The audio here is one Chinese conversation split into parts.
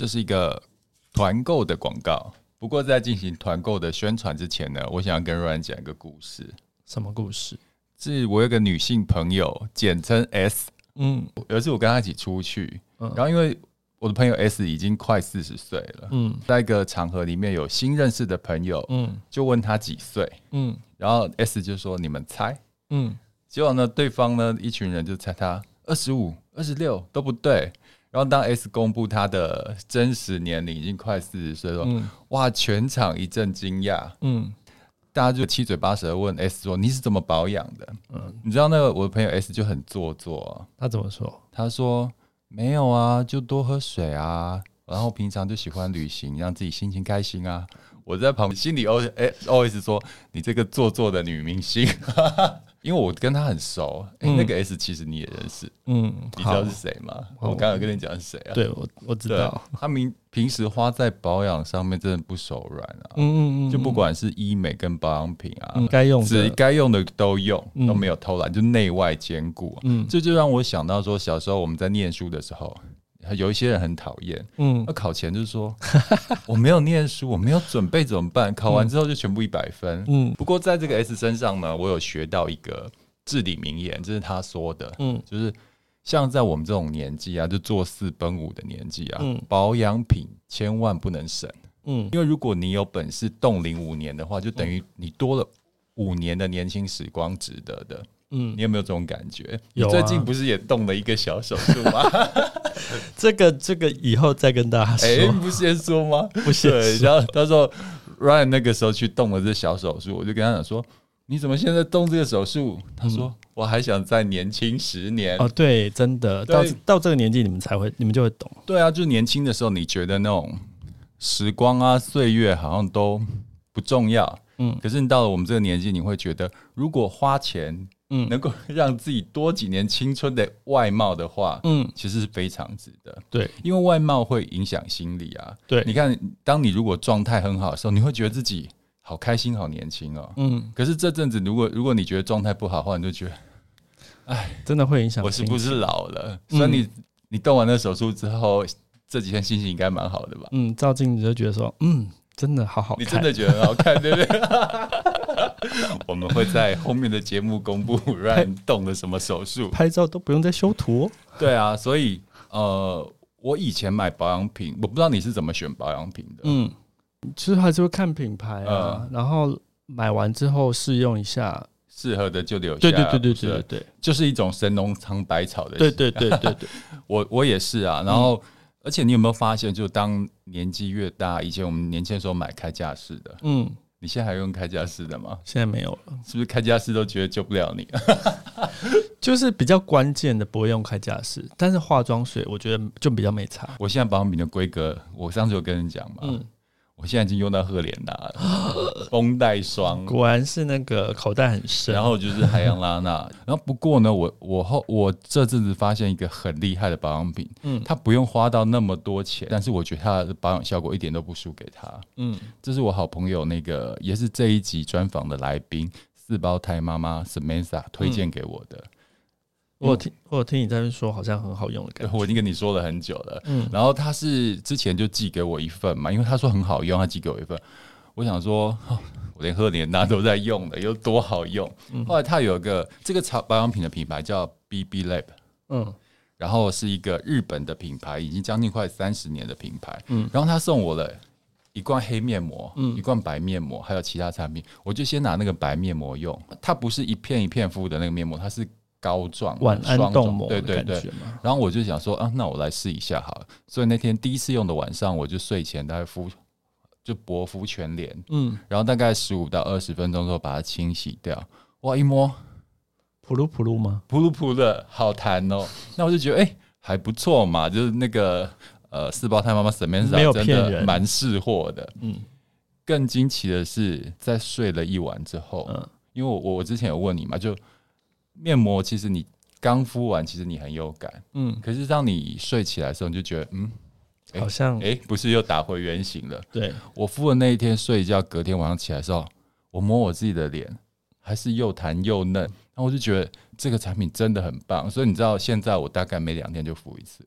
这是一个团购的广告。不过在进行团购的宣传之前呢，我想要跟 Ryan 讲一个故事。什么故事？是我有个女性朋友，简称 S。嗯，有一次我跟她一起出去，嗯，然后因为我的朋友 S 已经快四十岁了，嗯，在一个场合里面有新认识的朋友，嗯，就问她几岁，嗯，然后 S 就说：“你们猜。”嗯，结果呢，对方呢，一群人就猜他二十五、二十六都不对。然后当 S 公布他的真实年龄，已经快四十岁了，嗯，哇，全场一阵惊讶，嗯，大家就七嘴八舌的问 S 说：“你是怎么保养的？”嗯，你知道那个我的朋友 S 就很做作啊，他怎么说？他说：“没有啊，就多喝水啊，然后平常就喜欢旅行，让自己心情开心啊。”我在旁边心里 O 哎 always 说：“你这个做作的女明星。”因为我跟她很熟，哎、欸，那个 S 其实你也认识，嗯，你知道是谁吗？我刚刚跟你讲是谁啊？对，我我知道，他平平时花在保养上面真的不手软啊，嗯嗯嗯，就不管是医美跟保养品啊，该用的该用的都用，都没有偷懒，就内外兼顾，嗯，这就让我想到说，小时候我们在念书的时候。有一些人很讨厌，嗯，那考前就是说，我没有念书，我没有准备怎么办？考完之后就全部一百分，嗯。不过在这个 S 身上呢，我有学到一个至理名言，这是他说的，嗯，就是像在我们这种年纪啊，就做四奔五的年纪啊，嗯，保养品千万不能省，嗯，因为如果你有本事冻龄五年的话，就等于你多了五年的年轻时光，值得的。嗯，你有没有这种感觉？有、啊，你最近不是也动了一个小手术吗？这个这个以后再跟大家说。哎、欸，不先说吗？不先说。然后他说，Ryan 那个时候去动了这小手术，我就跟他讲说，你怎么现在动这个手术？他说、嗯，我还想再年轻十年。哦，对，真的，到到这个年纪，你们才会，你们就会懂。对啊，就是年轻的时候，你觉得那种时光啊、岁月好像都不重要。嗯，可是你到了我们这个年纪，你会觉得，如果花钱。嗯，能够让自己多几年青春的外貌的话，嗯，其实是非常值得。对，因为外貌会影响心理啊。对，你看，当你如果状态很好的时候，你会觉得自己好开心、好年轻哦。嗯，可是这阵子，如果如果你觉得状态不好的话，你就觉得，哎，真的会影响。我是不是老了？所以你你动完那手术之后，这几天心情应该蛮好的吧？嗯，照镜子就觉得说，嗯，真的好好看。你真的觉得很好看，对不对？我们会在后面的节目公布 Ryan 动了什么手术，拍照都不用再修图哦。对啊，所以呃，我以前买保养品，我不知道你是怎么选保养品的。嗯，其实还是会看品牌啊，然后买完之后试用一下，适合的就留下。对对对对对对对，就是一种神农尝百草的。对对对对对，我我也是啊。然后，而且你有没有发现，就当年纪越大，以前我们年轻的时候买开架式的，嗯。你现在还用开架式的吗？现在没有了，是不是开架式都觉得救不了你？就是比较关键的不会用开架式，但是化妆水我觉得就比较没差。我现在保养品的规格，我上次有跟你讲嘛。嗯我现在已经用到赫莲娜了，绷带霜，果然是那个口袋很深。然后就是海洋拉娜，然后不过呢，我我后我这阵子发现一个很厉害的保养品，嗯，它不用花到那么多钱，但是我觉得它的保养效果一点都不输给它，嗯，这是我好朋友那个也是这一集专访的来宾四胞胎妈妈 Samantha 推荐给我的。嗯我有听，我有听你在那说，好像很好用的感觉。我已经跟你说了很久了。嗯，然后他是之前就寄给我一份嘛，因为他说很好用，他寄给我一份。我想说，我连赫莲娜都在用的，有多好用。后来他有一个这个保保养品的品牌叫 BB Lab，嗯，然后是一个日本的品牌，已经将近快三十年的品牌。嗯，然后他送我了一罐黑面膜，嗯，一罐白面膜，还有其他产品。我就先拿那个白面膜用，它不是一片一片敷的那个面膜，它是。膏状晚安冻膜，对对对。然后我就想说啊，那我来试一下好了。所以那天第一次用的晚上，我就睡前大概敷，就薄敷全脸，嗯，然后大概十五到二十分钟之后把它清洗掉。哇，一摸，噗噜噗噜吗？噗噜噗的，好弹哦。那我就觉得哎、欸，还不错嘛。就是那个呃，四胞胎妈妈 Samantha 真的蛮识货的。嗯，更惊奇的是，在睡了一晚之后，嗯，因为我我之前有问你嘛，就。面膜其实你刚敷完，其实你很有感，嗯，可是当你睡起来的时候，你就觉得，嗯，好像，哎，不是又打回原形了？对，我敷的那一天睡一觉，隔天晚上起来的时候，我摸我自己的脸，还是又弹又嫩，然后我就觉得这个产品真的很棒，所以你知道，现在我大概每两天就敷一次。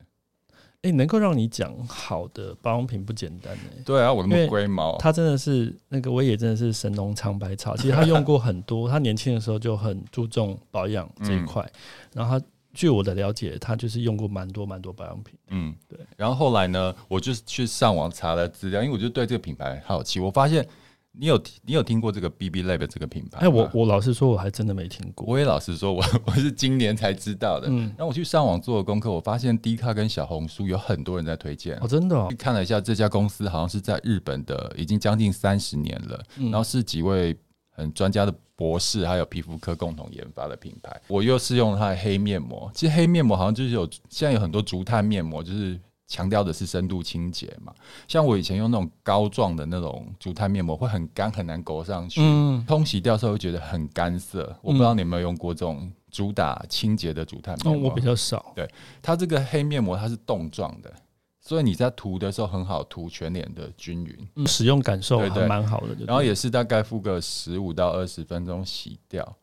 哎，能够让你讲好的保养品不简单呢。对啊，我那么龟毛，他真的是那个威也真的是神农尝百草。其实他用过很多，他年轻的时候就很注重保养这一块。嗯、然后他据我的了解，他就是用过蛮多蛮多保养品。嗯，对。然后后来呢，我就去上网查了资料，因为我就对这个品牌好奇，我发现。你有你有听过这个 BB Lab 这个品牌？哎，我我老实说，我还真的没听过。我也老实说，我 我是今年才知道的。嗯，然后我去上网做的功课，我发现 D 卡跟小红书有很多人在推荐。哦，真的哦。看了一下这家公司，好像是在日本的，已经将近三十年了。嗯，然后是几位很专家的博士，还有皮肤科共同研发的品牌。我又是用它的黑面膜，其实黑面膜好像就是有现在有很多竹炭面膜，就是。强调的是深度清洁嘛，像我以前用那种膏状的那种竹炭面膜，会很干，很难勾上去，嗯、通洗掉之后会觉得很干涩。嗯、我不知道你有没有用过这种主打清洁的竹炭面膜？哦，我比较少。对，它这个黑面膜它是冻状的，所以你在涂的时候很好涂全脸的均匀，嗯，使用感受还蛮好的。然后也是大概敷个十五到二十分钟洗掉，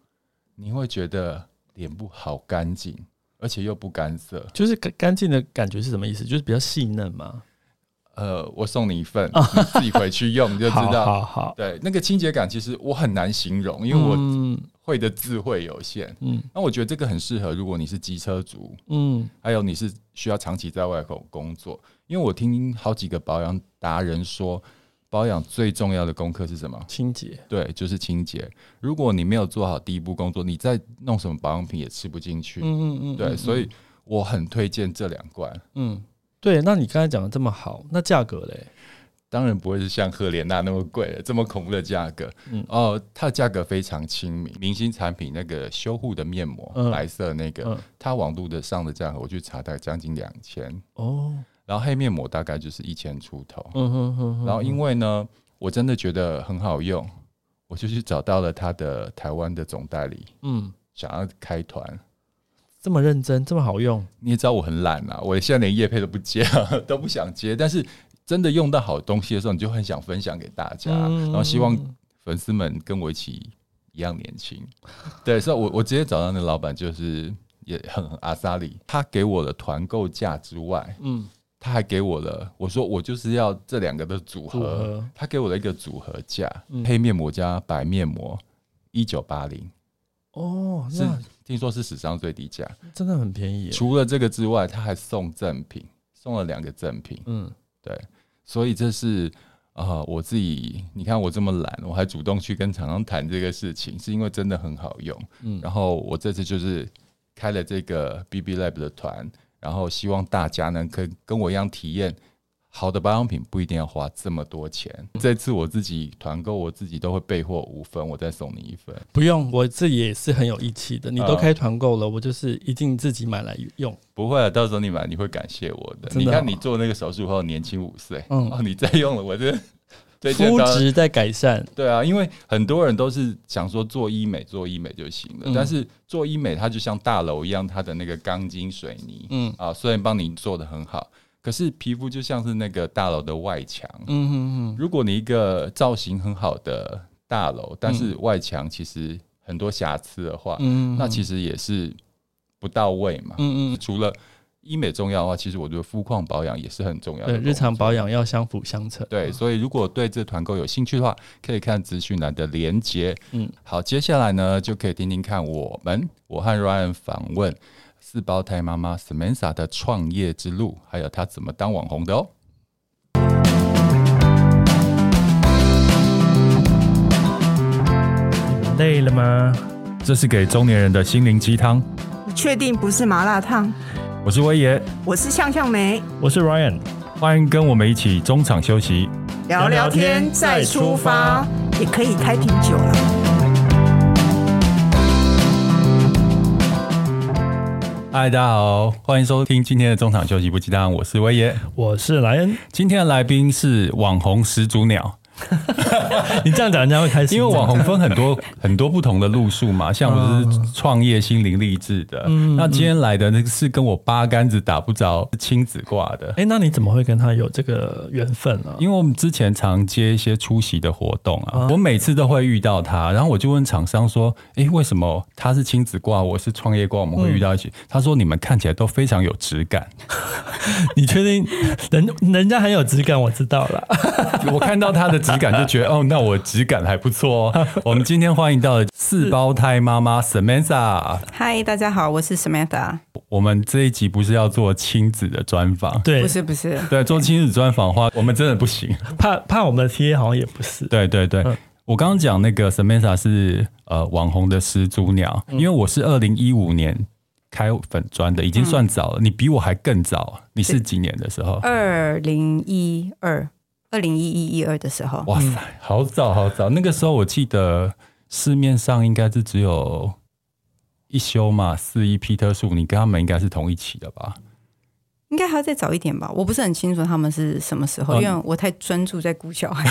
你会觉得脸部好干净。而且又不干涩，就是干干净的感觉是什么意思？就是比较细嫩嘛？呃，我送你一份，你自己回去用就知道。好，好，好，对，那个清洁感其实我很难形容，因为我会的智慧有限。嗯，那我觉得这个很适合，如果你是机车族，嗯，还有你是需要长期在外口工作，因为我听好几个保养达人说。保养最重要的功课是什么？清洁。对，就是清洁。如果你没有做好第一步工作，你再弄什么保养品也吃不进去。嗯嗯嗯。对，所以我很推荐这两罐。嗯，对。那你刚才讲的这么好，那价格嘞？当然不会是像赫莲娜那么贵了，这么恐怖的价格。嗯。哦，它的价格非常亲民。明星产品那个修护的面膜，嗯、白色那个，嗯、它网路的上的价格，我去查大概将近两千。哦。然后黑面膜大概就是一千出头，嗯哼哼哼。然后因为呢，我真的觉得很好用，我就去找到了他的台湾的总代理，嗯，想要开团，这么认真，这么好用。你也知道我很懒啊，我现在连叶配都不接，都不想接。但是真的用到好东西的时候，你就很想分享给大家，然后希望粉丝们跟我一起一样年轻。对，所以我我直接找到那老板，就是也很阿萨里，他给我的团购价之外，嗯。他还给我了，我说我就是要这两个的组合，组合。他给我了一个组合价，嗯、黑面膜加白面膜一九八零，哦，是听说是史上最低价，真的很便宜。除了这个之外，他还送赠品，送了两个赠品，嗯，对，所以这是啊、呃，我自己你看我这么懒，我还主动去跟厂商谈这个事情，是因为真的很好用，嗯，然后我这次就是开了这个 BB Lab 的团。然后希望大家呢，可以跟我一样体验好的保养品，不一定要花这么多钱。这次我自己团购，我自己都会备货五份，我再送你一份。不用，我自己也是很有义气的。你都开团购了，我就是一定自己买来用。不会啊，到时候你买你会感谢我的。你看你做那个手术后年轻五岁，嗯，你再用了，我这。肤质在改善，对啊，因为很多人都是想说做医美做医美就行了，嗯、但是做医美它就像大楼一样，它的那个钢筋水泥，嗯。啊，虽然帮你做的很好，可是皮肤就像是那个大楼的外墙，嗯嗯嗯，如果你一个造型很好的大楼，但是外墙其实很多瑕疵的话，嗯，那其实也是不到位嘛，嗯嗯，除了。医美重要的话，其实我觉得肤况保养也是很重要的。对，日常保养要相辅相成。对，所以如果对这团购有兴趣的话，可以看资讯栏的连结。嗯，好，接下来呢，就可以听听看我们我和 Ryan 访问四胞胎妈妈 Samantha 的创业之路，还有她怎么当网红的哦。累了吗？这是给中年人的心灵鸡汤。你确定不是麻辣烫？我是威爷，我是向向梅，我是 Ryan，欢迎跟我们一起中场休息，聊聊天再出发，也可以开瓶酒了。嗨，大家好，欢迎收听今天的中场休息不鸡汤，我是威爷，我是莱恩，今天的来宾是网红始祖鸟。你这样讲人家会开心，因为网红分很多 很多不同的路数嘛，像我是创业心灵励志的，嗯、那今天来的那个是跟我八竿子打不着亲子挂的。哎、欸，那你怎么会跟他有这个缘分呢、啊？因为我们之前常接一些出席的活动啊，我每次都会遇到他，然后我就问厂商说：“哎、欸，为什么他是亲子挂，我是创业挂，我们会遇到一起？”嗯、他说：“你们看起来都非常有质感。”你确定人人家很有质感？我知道了，我看到它的质感就觉得哦，那我质感还不错哦。我们今天欢迎到了四胞胎妈妈 Samantha。嗨，大家好，我是 Samantha。我们这一集不是要做亲子的专访，对，不是不是，对，做亲子专访的话，我们真的不行，怕怕我们的 TA 好像也不是。对对对，嗯、我刚刚讲那个 Samantha 是呃网红的始祖鸟，因为我是二零一五年。开粉砖的已经算早了，嗯、你比我还更早。你是几年的时候？二零一二，二零一一一二的时候。哇塞，好早好早！那个时候我记得市面上应该是只有一休嘛，四一 Peter 树，你跟他们应该是同一期的吧？应该还要再早一点吧？我不是很清楚他们是什么时候，嗯、因为我太专注在顾小孩。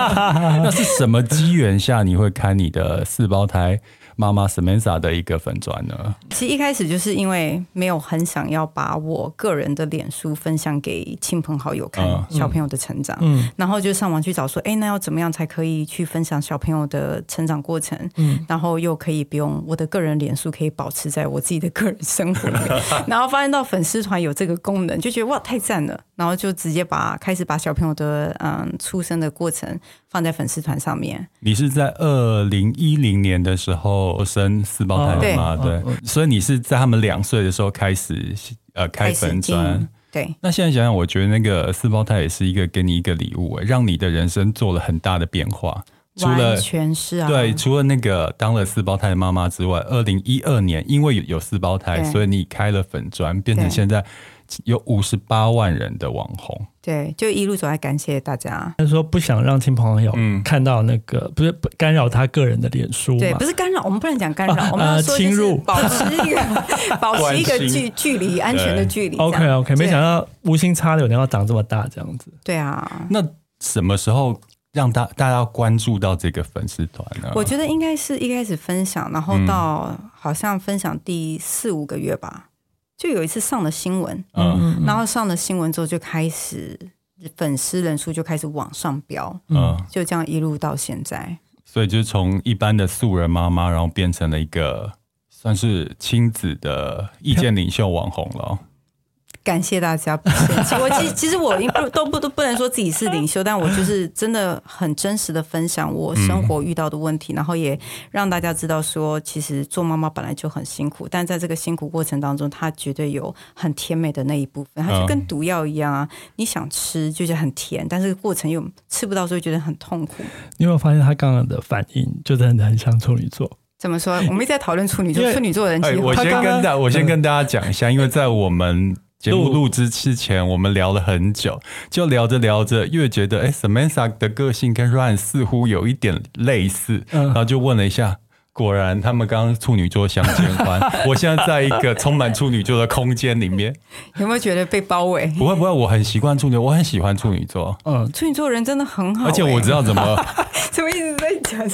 那是什么机缘下你会看你的四胞胎？妈妈 Samantha 的一个粉砖呢？其实一开始就是因为没有很想要把我个人的脸书分享给亲朋好友看小朋友的成长，嗯，然后就上网去找说，哎，那要怎么样才可以去分享小朋友的成长过程？嗯，然后又可以不用我的个人脸书可以保持在我自己的个人生活里，然后发现到粉丝团有这个功能，就觉得哇太赞了，然后就直接把开始把小朋友的嗯出生的过程放在粉丝团上面。你是在二零一零年的时候。我生四胞胎的嘛，对，所以你是在他们两岁的时候开始呃开粉砖，对。那现在想想，我觉得那个四胞胎也是一个给你一个礼物，让你的人生做了很大的变化。除了全是啊，对，除了那个当了四胞胎的妈妈之外，二零一二年因为有四胞胎，所以你开了粉砖，变成现在。有五十八万人的网红，对，就一路走来，感谢大家。他说不想让亲朋好友看到那个，嗯、不是干扰他个人的脸书，对，不是干扰，我们不能讲干扰，啊、我们要说侵入，保持一个 保持一个距距离，安全的距离。OK OK，没想到无心插柳，然后长这么大这样子。对啊，那什么时候让大大家关注到这个粉丝团呢？我觉得应该是一开始分享，然后到好像分享第四五个月吧。就有一次上了新闻，嗯，然后上了新闻之后就开始粉丝人数就开始往上飙，嗯，就这样一路到现在。所以就是从一般的素人妈妈，然后变成了一个算是亲子的意见领袖网红了。感谢大家不嫌弃。我 其其实我不都不都不能说自己是领袖，但我就是真的很真实的分享我生活遇到的问题，嗯、然后也让大家知道说，其实做妈妈本来就很辛苦，但在这个辛苦过程当中，她绝对有很甜美的那一部分。它就跟毒药一样啊，你想吃就是很甜，但是过程又吃不到，所以觉得很痛苦。你有没有发现他刚刚的反应就真的很像处女座？怎么说？我们一直在讨论处女座，处女座的人。哎，我先跟大我先跟大家讲一下，因为在我们。节目录制之前，我们聊了很久，就聊着聊着，越觉得哎，Samantha 的个性跟 Ryan 似乎有一点类似，嗯、然后就问了一下，果然他们刚刚处女座相见欢。我现在在一个充满处女座的空间里面，有没有觉得被包围？不会不会，我很习惯处女，我很喜欢处女座。嗯，处女座人真的很好，而且我知道怎么，怎么一直在讲？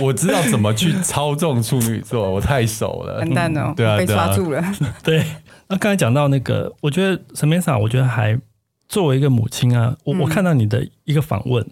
我知道怎么去操纵处女座，我太熟了。完蛋了，嗯、对啊，被抓住了。对。那刚才讲到那个，我觉得 Samantha，我觉得还作为一个母亲啊，我我看到你的一个访问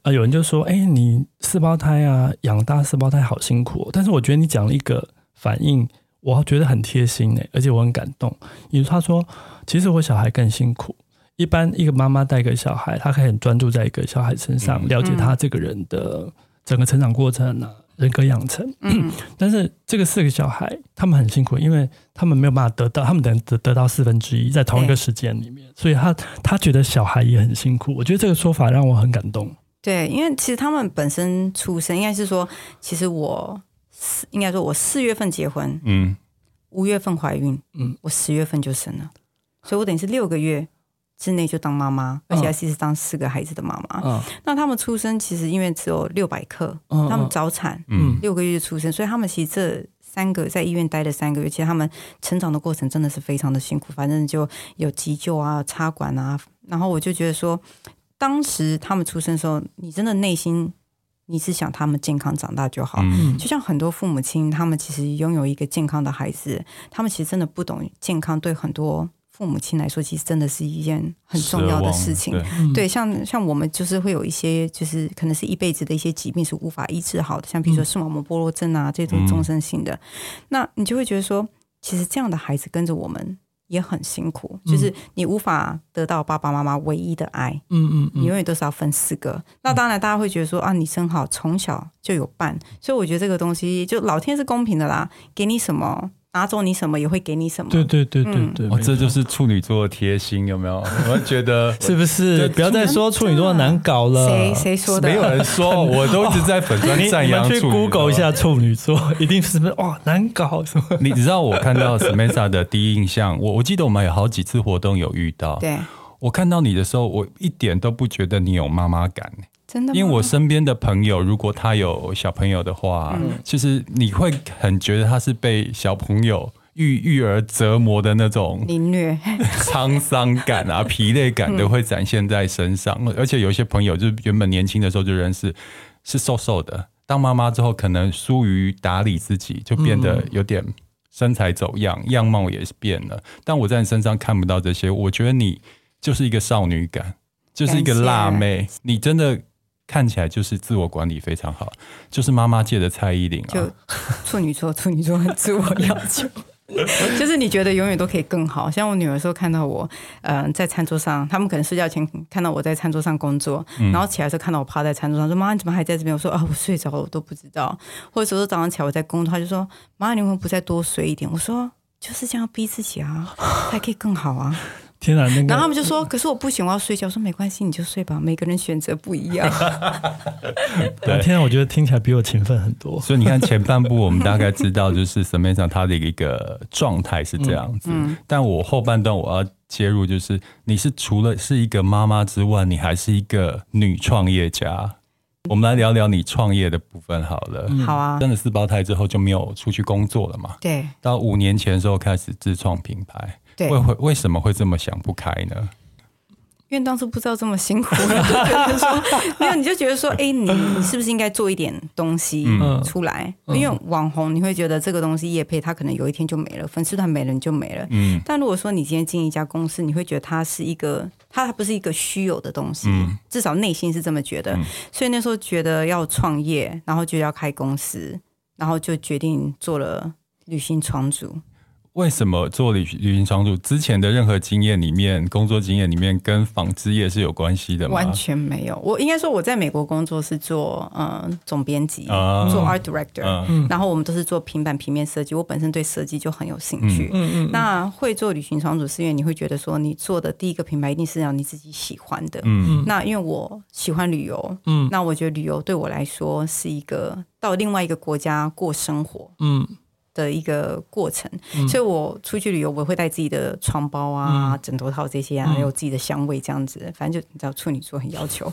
啊，有人就说，哎，你四胞胎啊，养大四胞胎好辛苦哦。但是我觉得你讲了一个反应，我觉得很贴心诶，而且我很感动。因为他说，其实我小孩更辛苦。一般一个妈妈带个小孩，她可以很专注在一个小孩身上，了解他这个人的整个成长过程啊。人格养成，嗯，但是这个四个小孩，他们很辛苦，因为他们没有办法得到，他们等得得到四分之一，在同一个时间里面，所以他他觉得小孩也很辛苦。我觉得这个说法让我很感动。对，因为其实他们本身出生应该是说，其实我四应该说我四月份结婚，嗯，五月份怀孕，嗯，我十月份就生了，所以我等于是六个月。之内就当妈妈，而且还是当四个孩子的妈妈。嗯、那他们出生其实因为只有六百克，嗯、他们早产，嗯、六个月就出生，所以他们其实这三个在医院待了三个月，其实他们成长的过程真的是非常的辛苦。反正就有急救啊、插管啊，然后我就觉得说，当时他们出生的时候，你真的内心你是想他们健康长大就好。嗯，就像很多父母亲，他们其实拥有一个健康的孩子，他们其实真的不懂健康对很多。父母亲来说，其实真的是一件很重要的事情。对，对，像像我们就是会有一些，就是可能是一辈子的一些疾病是无法医治好的，像比如说视网膜剥落症啊这种终身性的，嗯、那你就会觉得说，其实这样的孩子跟着我们也很辛苦，嗯、就是你无法得到爸爸妈妈唯一的爱。嗯嗯，你永远都是要分四个。嗯、那当然，大家会觉得说啊，你真好从小就有伴，所以我觉得这个东西就老天是公平的啦，给你什么。拿走你什么也会给你什么，对对对对对，哦，这就是处女座的贴心，有没有？我觉得是不是？不要再说处女座难搞了，谁谁说的？没有人说，我都一直在粉专赞扬。去 Google 一下处女座，一定是不是哇难搞什么？你知道我看到 Samantha 的第一印象，我我记得我们有好几次活动有遇到，对，我看到你的时候，我一点都不觉得你有妈妈感。真的，因为我身边的朋友，如果他有小朋友的话，嗯、其实你会很觉得他是被小朋友育育儿折磨的那种凌虐、沧桑感啊、疲累感都会展现在身上。嗯、而且有一些朋友，就是原本年轻的时候就认识，是瘦瘦的，当妈妈之后，可能疏于打理自己，就变得有点身材走样，样貌也是变了。但我在你身上看不到这些，我觉得你就是一个少女感，就是一个辣妹，你真的。看起来就是自我管理非常好，就是妈妈界的蔡依林啊。就处女座，处女座很自我要求，就是你觉得永远都可以更好。像我女儿说看到我，嗯、呃，在餐桌上，他们可能睡觉前看到我在餐桌上工作，嗯、然后起来时候看到我趴在餐桌上，说妈，你怎么还在这边？我说啊，我睡着了，我都不知道。或者说早上起来我在工作，他就说妈，你为什么不再多睡一点？我说就是这样逼自己啊，还可以更好啊。天哪，那个、然后他们就说：“可是我不行，我要睡觉。”我说：“没关系，你就睡吧。每个人选择不一样。”对，天哪，我觉得听起来比我勤奋很多。所以你看前半部，我们大概知道就是 Samantha 她的一个状态是这样子。嗯嗯、但我后半段我要切入，就是你是除了是一个妈妈之外，你还是一个女创业家。我们来聊聊你创业的部分好了。好啊。生了四胞胎之后就没有出去工作了嘛？对。到五年前的时候开始自创品牌。对，为会为什么会这么想不开呢？因为当初不知道这么辛苦，就觉得说 没有，你就觉得说，哎，你你是不是应该做一点东西出来？嗯、因为网红，你会觉得这个东西业配，它可能有一天就没了，粉丝团没了你就没了。嗯。但如果说你今天进一家公司，你会觉得它是一个，它不是一个虚有的东西，嗯、至少内心是这么觉得。嗯、所以那时候觉得要创业，然后就要开公司，然后就决定做了旅行闯主。为什么做旅旅行商主之前的任何经验里面，工作经验里面跟纺织业是有关系的吗？完全没有。我应该说我在美国工作是做嗯总编辑，嗯、做 art director，嗯、然后我们都是做平板平面设计。我本身对设计就很有兴趣。嗯嗯。那会做旅行商主是因为你会觉得说你做的第一个品牌一定是让你自己喜欢的。嗯。那因为我喜欢旅游，嗯，那我觉得旅游对我来说是一个到另外一个国家过生活，嗯。的一个过程，嗯、所以我出去旅游，我会带自己的床包啊、嗯、枕头套这些啊，还有自己的香味这样子。反正就你知道，处女座很要求。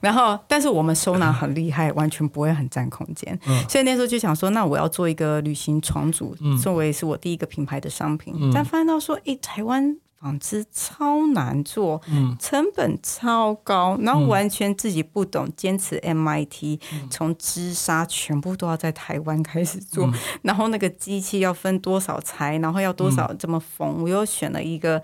然后，但是我们收纳很厉害，完全不会很占空间。嗯、所以那时候就想说，那我要做一个旅行床主，嗯、作为是我第一个品牌的商品。嗯、但发现到说，哎，台湾。纺织超难做，成本超高，然后完全自己不懂，坚持 MIT，从织纱全部都要在台湾开始做，然后那个机器要分多少裁，然后要多少这么缝，我又选了一个。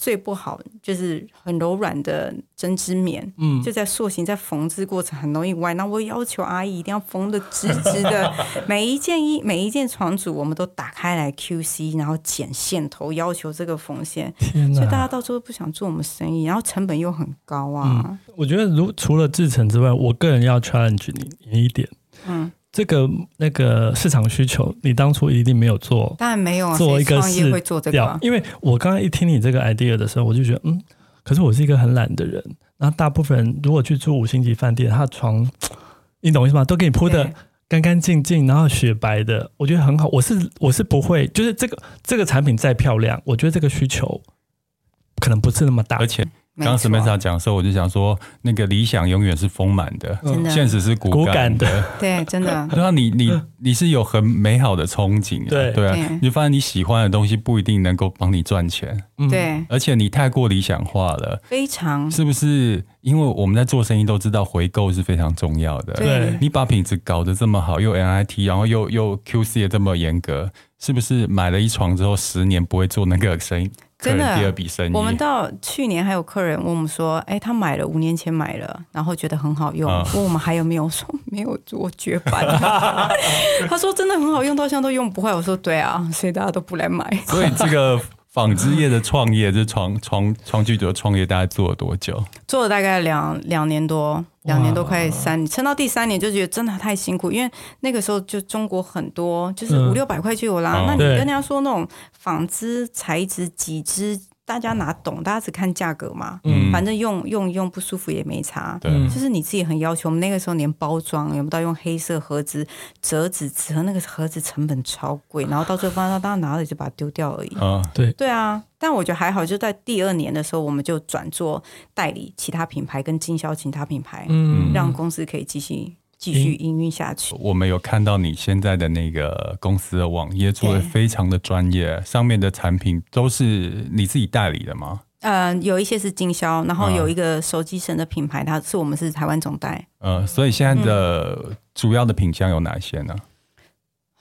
最不好就是很柔软的针织棉，嗯，就在塑形、在缝制过程很容易歪。那我要求阿姨一定要缝的直直的，每一件衣、每一件床组，我们都打开来 QC，然后剪线头，要求这个缝线。天哪！所以大家到时候不想做我们生意，然后成本又很高啊。嗯，我觉得如除了制成之外，我个人要 challenge 你一点，嗯。这个那个市场需求，你当初一定没有做，当然没有啊。做一个创业会做这个，因为我刚刚一听你这个 idea 的时候，我就觉得，嗯，可是我是一个很懒的人。然后大部分人如果去住五星级饭店，他的床，你懂我意思吗？都给你铺的干干净净，然后雪白的，我觉得很好。我是我是不会，就是这个这个产品再漂亮，我觉得这个需求可能不是那么大，而且。刚 Samantha 讲的时候，我就想说，那个理想永远是丰满的，真的，现实是骨感的。对，真的。对啊，你你你是有很美好的憧憬，对。对啊，你就发现你喜欢的东西不一定能够帮你赚钱，对，而且你太过理想化了，非常，是不是？因为我们在做生意都知道回购是非常重要的，对，你把品质搞得这么好，又 NIT，然后又又 QC 也这么严格，是不是买了一床之后十年不会做那个生意？真的，第二笔生意。我们到去年还有客人问我们说：“哎，他买了五年前买了，然后觉得很好用，问我们还有没有？说没有，做绝版。他说真的很好用，到现在都用不坏。我说对啊，所以大家都不来买。所以这个纺织业的创业，这创 创创具的创业，大概做了多久？做了大概两两年多。两年多快三年，撑到第三年就觉得真的太辛苦，因为那个时候就中国很多就是五六百块就有啦。嗯、那你跟人家说那种纺织材质几支？大家哪懂？大家只看价格嘛。嗯，反正用用用不舒服也没差。对，就是你自己很要求。我们那个时候连包装有没有到用黑色盒子折纸折那个盒子成本超贵，然后到最后发现大家拿了就把它丢掉而已。啊，对对啊。但我觉得还好，就在第二年的时候，我们就转做代理其他品牌跟经销其他品牌，嗯，让公司可以继续。继续营运下去。我们有看到你现在的那个公司的网页做的非常的专业，上面的产品都是你自己代理的吗？呃，有一些是经销，然后有一个手机神的品牌，它是我们是台湾总代。呃，所以现在的主要的品项有哪些呢？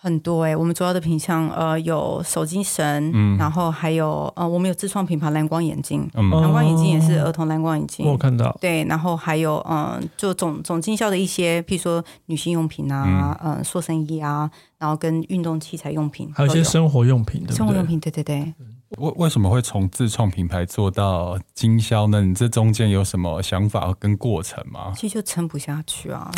很多哎、欸，我们主要的品项呃有手机绳，嗯，然后还有呃我们有自创品牌蓝光眼镜，嗯，蓝光眼镜也是儿童蓝光眼镜，我看到，对，然后还有嗯、呃，就总总经销的一些，譬如说女性用品啊，嗯，呃、塑身衣啊，然后跟运动器材用品，还有一些生活用品，生活用品，对对对。为为什么会从自创品牌做到经销呢？你这中间有什么想法跟过程吗？其实就撑不下去啊！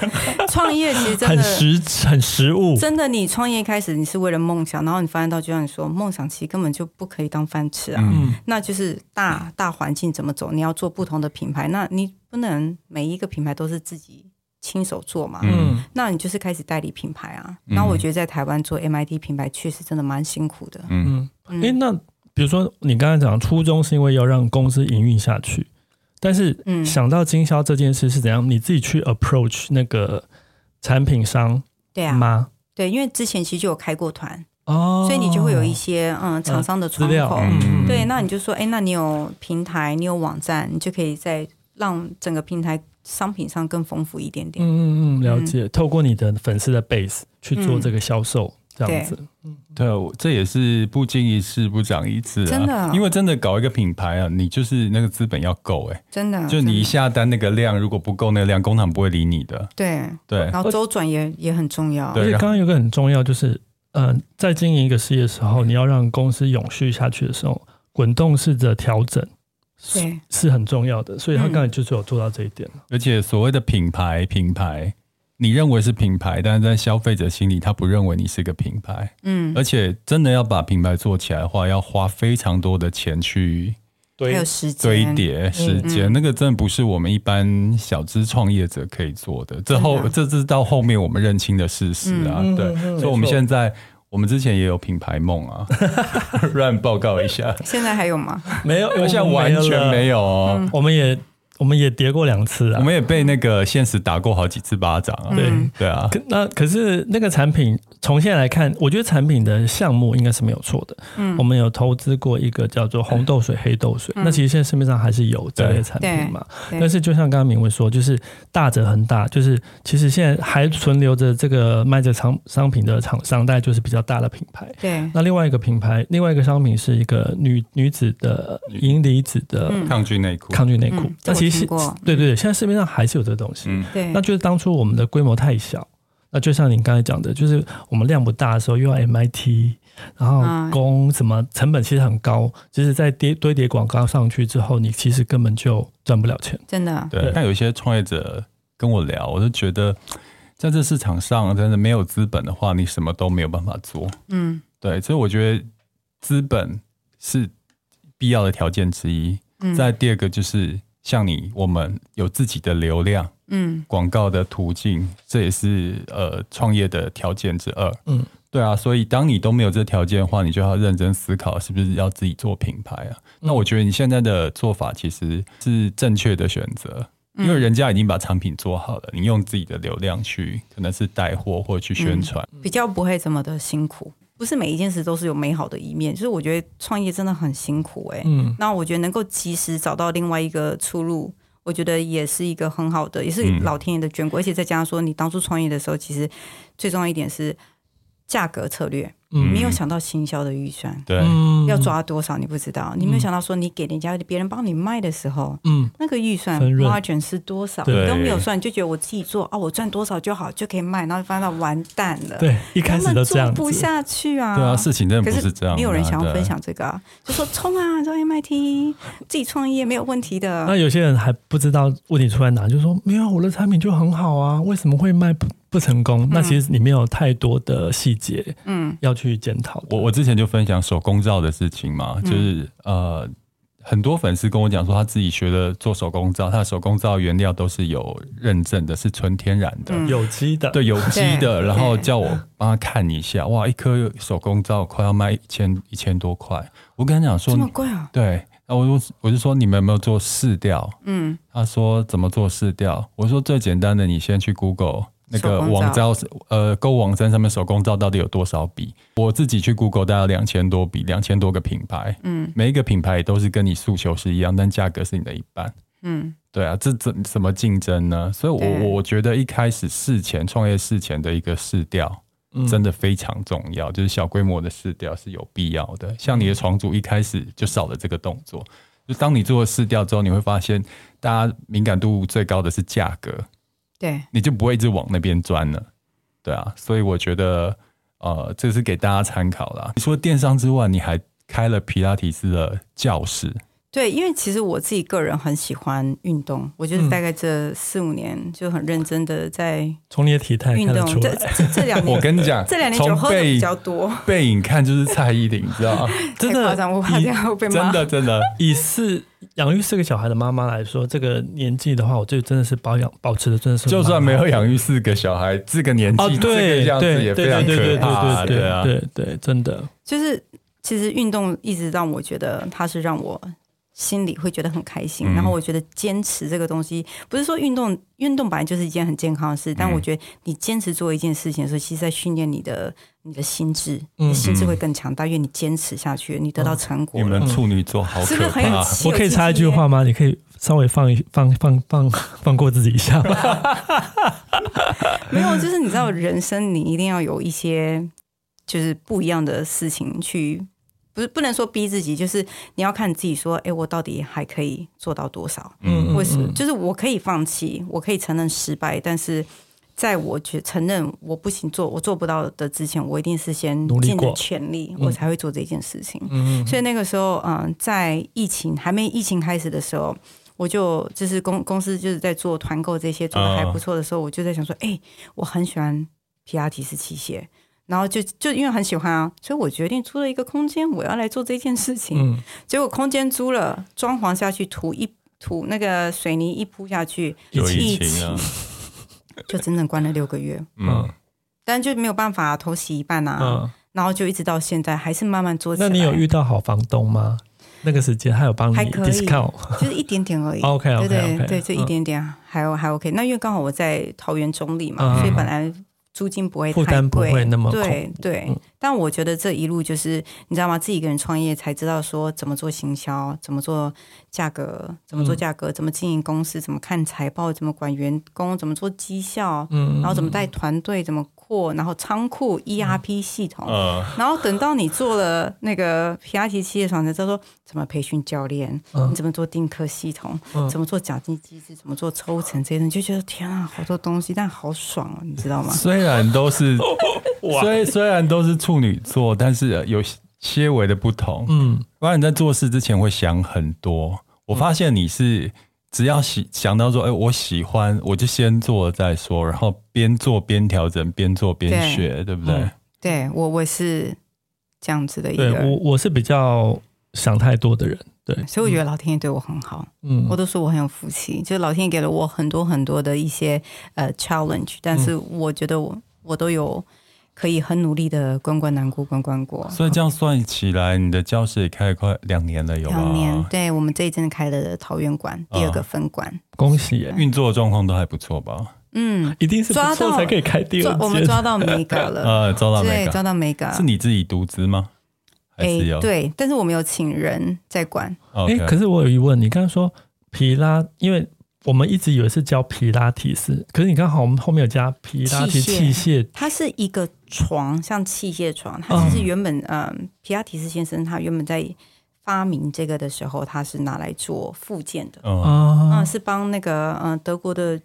创业其实真的很实很实务。真的，你创业一开始你是为了梦想，然后你发现到就像你说，梦想其实根本就不可以当饭吃啊。嗯、那就是大大环境怎么走，你要做不同的品牌，那你不能每一个品牌都是自己亲手做嘛。嗯，那你就是开始代理品牌啊。那、嗯、我觉得在台湾做 MIT 品牌确实真的蛮辛苦的。嗯。哎、欸，那比如说你刚才讲初衷是因为要让公司营运下去，但是想到经销这件事是怎样？你自己去 approach 那个产品商，对啊吗？对，因为之前其实就有开过团哦，所以你就会有一些嗯厂商的窗口，嗯、对，那你就说，哎、欸，那你有平台，你有网站，你就可以在让整个平台商品上更丰富一点点。嗯嗯嗯，了解。嗯、透过你的粉丝的 base 去做这个销售。嗯这样子，对，对，这也是不经一事不长一智啊。真的，因为真的搞一个品牌啊，你就是那个资本要够哎，真的，就你一下单那个量，如果不够那个量，工厂不会理你的。对对，然后周转也也很重要。而且刚刚有个很重要，就是嗯、呃，在经营一个事业的时候，你要让公司永续下去的时候，滚动式的调整，是，是很重要的。所以他刚才就是有做到这一点。而且所谓的品牌，品牌。你认为是品牌，但是在消费者心里，他不认为你是个品牌。嗯，而且真的要把品牌做起来的话，要花非常多的钱去堆还有时间堆叠时间，嗯嗯、那个真的不是我们一般小资创业者可以做的。这后，的这是到后面我们认清的事实啊。嗯、对，嗯、所以我们现在，我们之前也有品牌梦啊，乱报告一下。现在还有吗？没有，现在完全没有哦。嗯、我们也。我们也跌过两次啊，我们也被那个现实打过好几次巴掌啊。对。对啊，可那可是那个产品从现在来看，我觉得产品的项目应该是没有错的。嗯，我们有投资过一个叫做红豆水、黑豆水，那其实现在市面上还是有这类产品嘛。但是就像刚刚明文说，就是大者恒大，就是其实现在还存留着这个卖着商商品的厂商，大概就是比较大的品牌。对，那另外一个品牌，另外一个商品是一个女女子的银离子的抗菌内裤，抗菌内裤，那其实。对对对，现在市面上还是有这东西。嗯，对。那就是当初我们的规模太小，那就像您刚才讲的，就是我们量不大的时候，又要 MIT，然后供什么成本其实很高，就是在叠堆叠广告上去之后，你其实根本就赚不了钱。真的。对。但有一些创业者跟我聊，我就觉得，在这市场上真的没有资本的话，你什么都没有办法做。嗯，对。所以我觉得资本是必要的条件之一。嗯。再第二个就是。像你，我们有自己的流量，嗯，广告的途径，这也是呃创业的条件之二，嗯，对啊，所以当你都没有这条件的话，你就要认真思考是不是要自己做品牌啊？嗯、那我觉得你现在的做法其实是正确的选择，因为人家已经把产品做好了，你用自己的流量去可能是带货或者去宣传，嗯，比较不会这么的辛苦。不是每一件事都是有美好的一面，就是我觉得创业真的很辛苦哎、欸。嗯，那我觉得能够及时找到另外一个出路，我觉得也是一个很好的，也是老天爷的眷顾。嗯、而且再加上说，你当初创业的时候，其实最重要一点是价格策略。嗯，没有想到行销的预算，对，要抓多少你不知道，你没有想到说你给人家别人帮你卖的时候，嗯，那个预算 margin 是多少，你都没有算，你就觉得我自己做啊，我赚多少就好，就可以卖，然后发现到完蛋了，对，一开始都这样，做不下去啊，对啊，事情真的不是这样，没有人想要分享这个啊，就说冲啊，做 MIT，自己创业没有问题的。那有些人还不知道问题出在哪，就说没有我的产品就很好啊，为什么会卖不？不成功，那其实里面有太多的细节，嗯，要去检讨。我我之前就分享手工皂的事情嘛，就是呃，很多粉丝跟我讲说，他自己学的做手工皂，他的手工皂原料都是有认证的，是纯天然的，有机的，对，有机的。然后叫我帮他看一下，哇，一颗手工皂快要卖一千一千多块。我跟他讲说，这么贵啊？对，那我我就说你们有没有做试调？嗯，他说怎么做试调？我说最简单的，你先去 Google。那个网招是呃，购物网站上面手工皂到底有多少笔？我自己去 Google，大概两千多笔，两千多个品牌，嗯，每一个品牌都是跟你诉求是一样，但价格是你的一半，嗯，对啊，这怎怎么竞争呢？所以我，我我觉得一开始事前创业事前的一个试调，真的非常重要，就是小规模的试调是有必要的。像你的床主一开始就少了这个动作，就当你做了试调之后，你会发现大家敏感度最高的是价格。对，你就不会一直往那边钻了，对啊，所以我觉得，呃，这是给大家参考啦。除了电商之外，你还开了皮拉提斯的教室。对，因为其实我自己个人很喜欢运动，我觉得大概这四五年就很认真的在从你的体态运动。这这两 年，我跟你讲，这两年酒喝的比较多，背影看就是蔡依林，你知道吗？真的，我怕这样会被骂。真的真的，以是养育四个小孩的妈妈来说，这个年纪的话，我觉得真的是保养保持的真的是。就算没有养育四个小孩，这个年纪这个样子也非常可怕，对啊，对对，真的就是其实运动一直让我觉得它是让我。心里会觉得很开心，然后我觉得坚持这个东西，不是说运动运动本来就是一件很健康的事，但我觉得你坚持做一件事情的时候，其实在训练你的你的心智，你的心智会更强大，因为你坚持下去，你得到成果。你们处女座好可怕！我可以插一句话吗？你可以稍微放一放放放放过自己一下吗？没有，就是你知道，人生你一定要有一些就是不一样的事情去。不是不能说逼自己，就是你要看自己说，哎，我到底还可以做到多少？嗯，为什么？就是我可以放弃，我可以承认失败，但是在我觉承认我不行做，我做不到的之前，我一定是先尽着全力，我才会做这件事情。嗯，所以那个时候，嗯，在疫情还没疫情开始的时候，我就就是公公司就是在做团购这些做的还不错的时候，我就在想说，哎，我很喜欢皮拉提斯器械。然后就就因为很喜欢啊，所以我决定租了一个空间，我要来做这件事情。嗯、结果空间租了，装潢下去，土一土那个水泥一铺下去，有疫情啊，就整整关了六个月。嗯，但就没有办法头洗一半啊，嗯、然后就一直到现在还是慢慢做起来。那你有遇到好房东吗？那个时间还有帮你 discount，就是一点点而已。OK OK 对对对，就一点点还有还 OK。那因为刚好我在桃园中立嘛，嗯、所以本来。租金不会太贵，负担不会那么对对，嗯、但我觉得这一路就是你知道吗？自己一个人创业才知道说怎么做行销，怎么做价格，怎么做价格，嗯、怎么经营公司，怎么看财报，怎么管员工，怎么做绩效，嗯，然后怎么带团队，怎么。货，然后仓库 ERP 系统，嗯、然后等到你做了那个皮亚提企业床才知道说怎么培训教练，嗯、你怎么做订课系统，嗯、怎么做奖金机制，怎么做抽成这些，你就觉得天啊，好多东西，但好爽啊，你知道吗？虽然都是，虽虽然都是处女座，但是有些微的不同。嗯，不然你在做事之前会想很多。我发现你是。只要喜想到说，哎，我喜欢，我就先做再说，然后边做边调整，边做边学，对，对不对？嗯、对我，我是这样子的一个人。对我，我是比较想太多的人。对，所以我觉得老天爷对我很好。嗯，我都说我很有福气，就是老天爷给了我很多很多的一些呃 challenge，但是我觉得我我都有可以很努力的关关难过关关过。所以这样算起来，你的教室也开了快两年了，有吗？两年，对，我们这一阵开了桃园馆第二个分馆，哦、恭喜！运作状况都还不错吧？嗯，一定是抓到才可以开第二间。我们抓到 Mega 了，呃，抓到 Mega，抓到 Mega，是你自己独资吗？还是有？对，但是我们有请人在管。哎、okay 欸，可是我有疑问，你刚刚说皮拉，因为。我们一直以为是教皮拉提斯，可是你刚好我们后面有加皮拉提器械，它是一个床，像器械床。它其实原本，嗯、呃，皮亚提斯先生他原本在发明这个的时候，他是拿来做附件的，嗯、呃，是帮那个嗯、呃、德国的。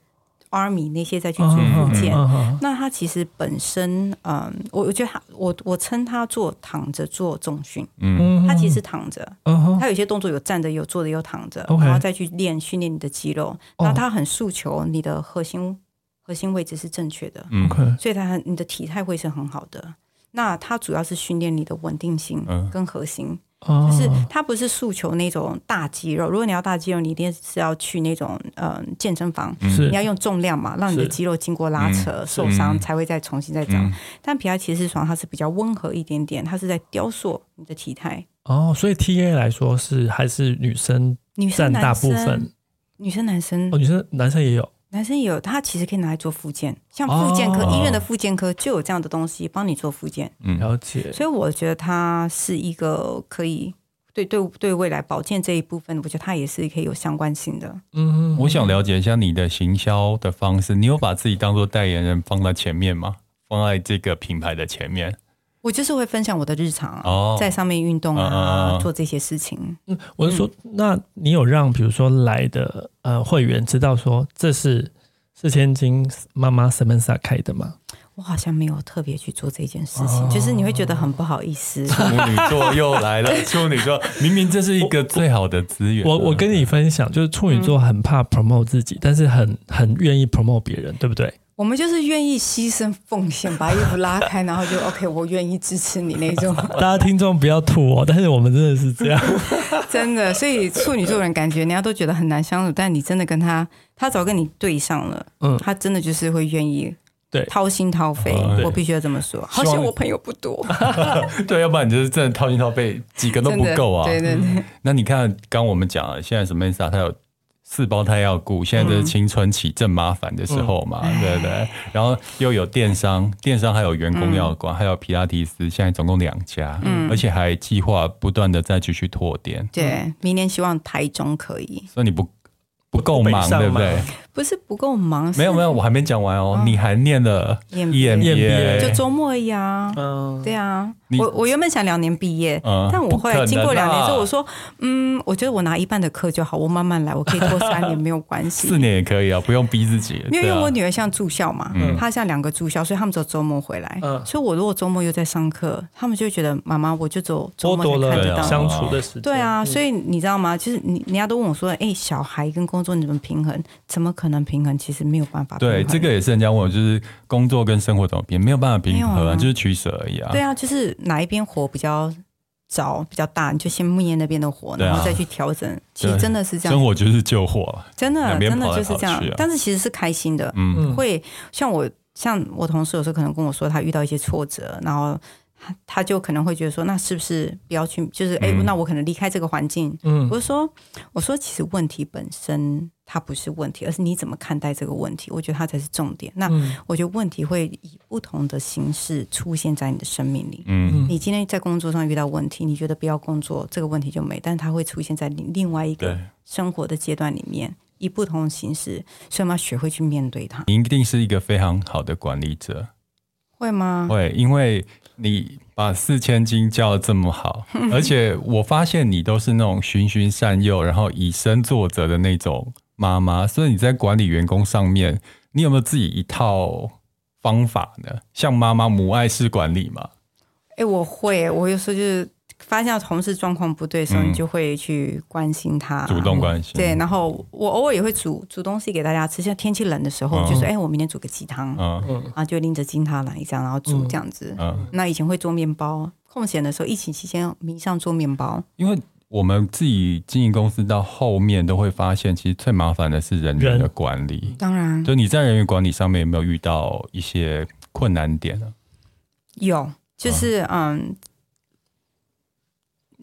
Army 那些再去做附件，那他其实本身，嗯，我我觉得他，我我称他做躺着做重训，嗯，他其实躺着，嗯，他有些动作有站着，有坐着，有躺着，嗯、然后再去练训练你的肌肉，那、嗯、他很诉求你的核心核心位置是正确的，嗯，所以它你的体态会是很好的。那它主要是训练你的稳定性跟核心。嗯就是它不是诉求那种大肌肉，如果你要大肌肉，你一定是要去那种呃健身房，是。你要用重量嘛，让你的肌肉经过拉扯受伤才会再重新再长。但皮拉提斯床它是比较温和一点点，它是在雕塑你的体态。哦，所以 T A 来说是还是女生占大部分，女生男生。哦，女生男生也有。男生也有，他其实可以拿来做复健，像复健科、哦、医院的复健科就有这样的东西帮你做复健。嗯，了解。所以我觉得它是一个可以对对对未来保健这一部分，我觉得它也是可以有相关性的。嗯，我想了解一下你的行销的方式，你有把自己当做代言人放在前面吗？放在这个品牌的前面？我就是会分享我的日常，哦、在上面运动啊，啊做这些事情。嗯，我是说，嗯、那你有让比如说来的呃会员知道说这是四千金妈妈 Samantha 开的吗？我好像没有特别去做这件事情，哦、就是你会觉得很不好意思。处女座又来了，处女座明明这是一个最好的资源。我我跟你分享，就是处女座很怕 promote 自己，嗯、但是很很愿意 promote 别人，对不对？我们就是愿意牺牲奉献，把衣服拉开，然后就 OK，我愿意支持你那种。大家听众不要吐哦，但是我们真的是这样，真的。所以处女座人感觉人家都觉得很难相处，但你真的跟他，他早跟你对上了，嗯，他真的就是会愿意对掏心掏肺。我必须要这么说，好像我朋友不多，对，要不然你就是真的掏心掏肺，几个都不够啊。对对对。那你看，刚我们讲了，现在什么意思啊？他有。四胞胎要顾，现在就是青春期正麻烦的时候嘛，嗯、对不对？然后又有电商，电商还有员工要管，嗯、还有皮拉提斯，现在总共两家，嗯，而且还计划不断的再继续拓店。对，明年希望台中可以。所以你不。不够忙，对不对？不是不够忙，没有没有，我还没讲完哦。你还念了 EMBA，就周末而已啊。嗯，对啊。我我原本想两年毕业，但我后来经过两年之后，我说，嗯，我觉得我拿一半的课就好，我慢慢来，我可以拖三年没有关系，四年也可以啊，不用逼自己。因为因为我女儿像住校嘛，她像两个住校，所以他们只有周末回来。所以我如果周末又在上课，他们就觉得妈妈，我就走周末才看得到相处的时间。对啊，所以你知道吗？就是你人家都问我说，哎，小孩跟工作你怎么平衡？怎么可能平衡？其实没有办法。对，这个也是人家问我，就是工作跟生活怎么平？没有办法平衡，啊，就是取舍而已啊。对啊，就是哪一边火比较早比较大，你就先灭那边的火，然后再去调整。啊、其实真的是这样，生活就是救火，真的真的就是这样。但是其实是开心的，嗯，会像我像我同事有时候可能跟我说，他遇到一些挫折，然后。他就可能会觉得说，那是不是不要去？就是哎，那我可能离开这个环境。嗯，我说，我说，其实问题本身它不是问题，而是你怎么看待这个问题。我觉得它才是重点。那我觉得问题会以不同的形式出现在你的生命里。嗯，你今天在工作上遇到问题，你觉得不要工作，这个问题就没，但是它会出现在你另外一个生活的阶段里面，以不同的形式，所以我们要学会去面对它。你一定是一个非常好的管理者，会吗？会，因为。你把四千金教得这么好，而且我发现你都是那种循循善诱，然后以身作则的那种妈妈，所以你在管理员工上面，你有没有自己一套方法呢？像妈妈母爱式管理嘛？哎、欸，我会，我有时候就是。发现同事状况不对的时候，你就会去关心他，主动关心。对，然后我偶尔也会煮煮东西给大家吃，像天气冷的时候，就说：“哎，我明天煮个鸡汤。”嗯，啊，就拎着金汤来这样，然后煮这样子。嗯，那以前会做面包，空闲的时候，疫情期间迷上做面包。因为我们自己经营公司到后面都会发现，其实最麻烦的是人员的管理。当然，就你在人员管理上面有没有遇到一些困难点呢？有，就是嗯。嗯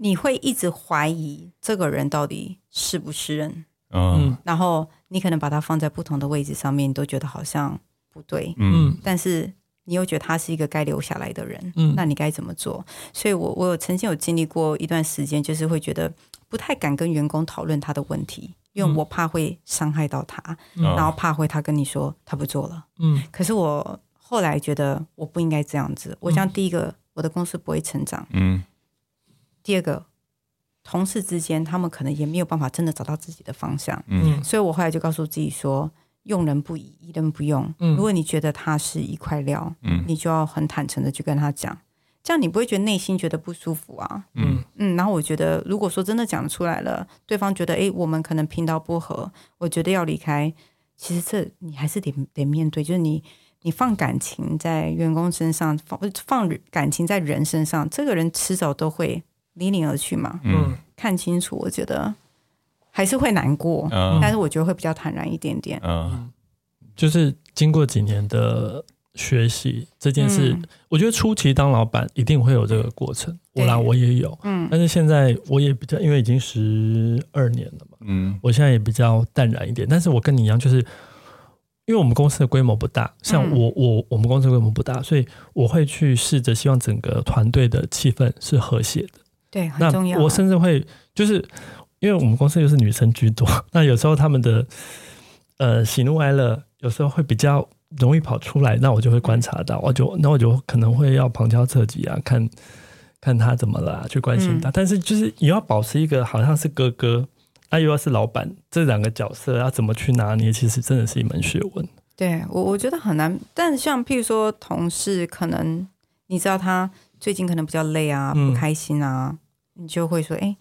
你会一直怀疑这个人到底是不是人，嗯，然后你可能把他放在不同的位置上面，你都觉得好像不对，嗯，但是你又觉得他是一个该留下来的人，嗯，那你该怎么做？所以我我有曾经有经历过一段时间，就是会觉得不太敢跟员工讨论他的问题，因为我怕会伤害到他，嗯，然后怕会他跟你说他不做了，嗯，可是我后来觉得我不应该这样子，我想第一个我的公司不会成长，嗯。第二个，同事之间，他们可能也没有办法真的找到自己的方向。嗯，所以我后来就告诉自己说：用人不疑，疑人不用。嗯，如果你觉得他是一块料，嗯，你就要很坦诚的去跟他讲，这样你不会觉得内心觉得不舒服啊。嗯嗯，然后我觉得，如果说真的讲出来了，对方觉得哎，我们可能频道不合，我觉得要离开，其实这你还是得得面对，就是你你放感情在员工身上，放放感情在人身上，这个人迟早都会。离你而去嘛？嗯，看清楚，我觉得还是会难过，嗯，但是我觉得会比较坦然一点点。嗯，就是经过几年的学习，这件事，嗯，我觉得初期当老板一定会有这个过程。我啦，我也有，嗯，但是现在我也比较，因为已经十二年了嘛，嗯，我现在也比较淡然一点。但是我跟你一样，就是因为我们公司的规模不大，像我，嗯，我我们公司规模不大，所以我会去试着希望整个团队的气氛是和谐的。对，很重要。我甚至会就是，因为我们公司又是女生居多，那有时候他们的呃喜怒哀乐有时候会比较容易跑出来，那我就会观察到，我就那我就可能会要旁敲侧击啊，看看他怎么了，啊，去关心他。嗯、但是就是你要保持一个好像是哥哥，那又要是老板，这两个角色要怎么去拿捏，其实真的是一门学问。对我我觉得很难，但像譬如说同事，可能你知道他。最近可能比较累啊，不开心啊，嗯、你就会说：“哎，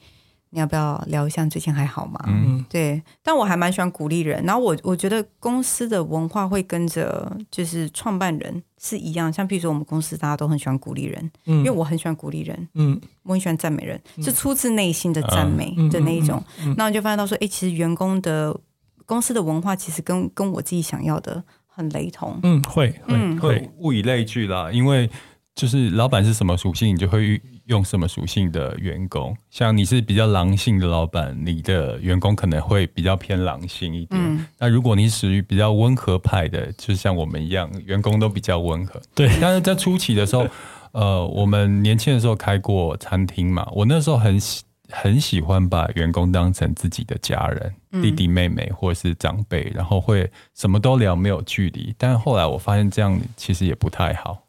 你要不要聊一下？最近还好吗？”嗯，对。但我还蛮喜欢鼓励人。然后我我觉得公司的文化会跟着就是创办人是一样。像比如说我们公司大家都很喜欢鼓励人，嗯、因为我很喜欢鼓励人，嗯，我很喜欢赞美人，是出自内心的赞美的那一种。那我就发现到说：“哎，其实员工的公司的文化其实跟跟我自己想要的很雷同。”嗯，会会、嗯、会物以类聚啦，因为。就是老板是什么属性，你就会用什么属性的员工。像你是比较狼性的老板，你的员工可能会比较偏狼性一点。嗯、那如果你属于比较温和派的，就像我们一样，员工都比较温和。对。但是在初期的时候，呃，我们年轻的时候开过餐厅嘛，我那时候很喜很喜欢把员工当成自己的家人，嗯、弟弟妹妹或者是长辈，然后会什么都聊，没有距离。但后来我发现这样其实也不太好。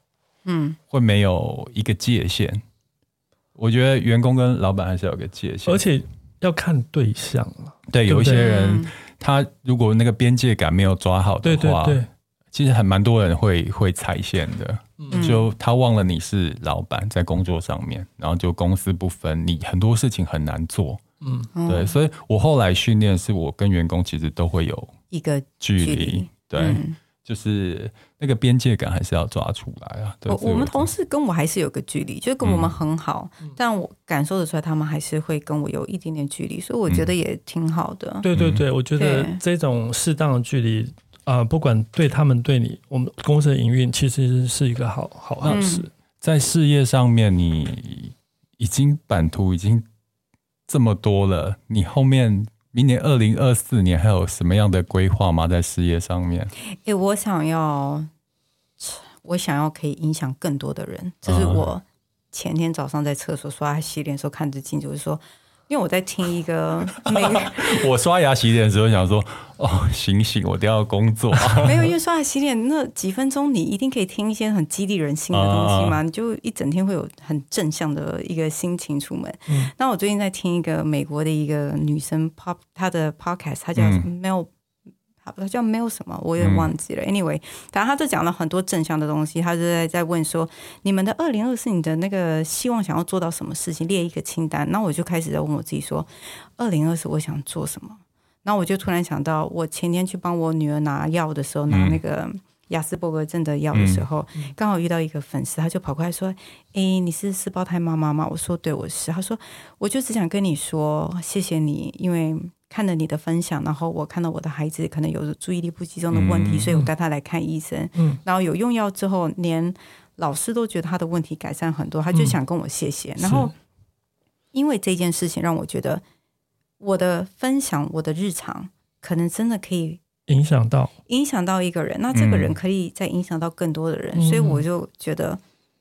嗯，会没有一个界限。我觉得员工跟老板还是有个界限，而且要看对象了。对，有一些人他如果那个边界感没有抓好的话，对对对，其实还蛮多人会会踩线的。嗯，就他忘了你是老板，在工作上面，然后就公私不分，你很多事情很难做。嗯，对，所以我后来训练是我跟员工其实都会有一个距离。对。嗯就是那个边界感还是要抓出来啊！对，我我们同事跟我还是有个距离，就是跟我们很好，嗯、但我感受得出来，他们还是会跟我有一点点距离，所以我觉得也挺好的。对对对，我觉得这种适当的距离啊、呃，不管对他们对你，我们公司的营运其实是一个好好好事。嗯、在事业上面，你已经版图已经这么多了，你后面。明年二零二四年还有什么样的规划吗？在事业上面？诶，我想要，我想要可以影响更多的人。这是我前天早上在厕所刷牙洗脸的时候看着镜子，我就说。因为我在听一个 美，我刷牙洗脸的时候想说，哦，醒醒，我都要工作。没有，因为刷牙洗脸那几分钟，你一定可以听一些很激励人心的东西嘛，你就一整天会有很正向的一个心情出门。嗯、那我最近在听一个美国的一个女生 pop，她的 podcast，她叫 Mel。他叫没有什么，我也忘记了。Anyway，反正他就讲了很多正向的东西。他就在在问说：“你们的二零二四，你的那个希望想要做到什么事情？列一个清单。”那我就开始在问我自己说：“二零二四我想做什么？”那我就突然想到，我前天去帮我女儿拿药的时候，拿那个雅斯伯格症的药的时候，刚好遇到一个粉丝，他就跑过来说：“诶，你是四胞胎妈妈吗？”我说：“对，我是。”他说：“我就只想跟你说，谢谢你，因为。”看了你的分享，然后我看到我的孩子可能有注意力不集中的问题，嗯、所以我带他来看医生。嗯，然后有用药之后，连老师都觉得他的问题改善很多，他就想跟我谢谢。嗯、然后因为这件事情让我觉得我的分享，我的日常可能真的可以影响到。影响到一个人，那这个人可以再影响到更多的人，嗯、所以我就觉得，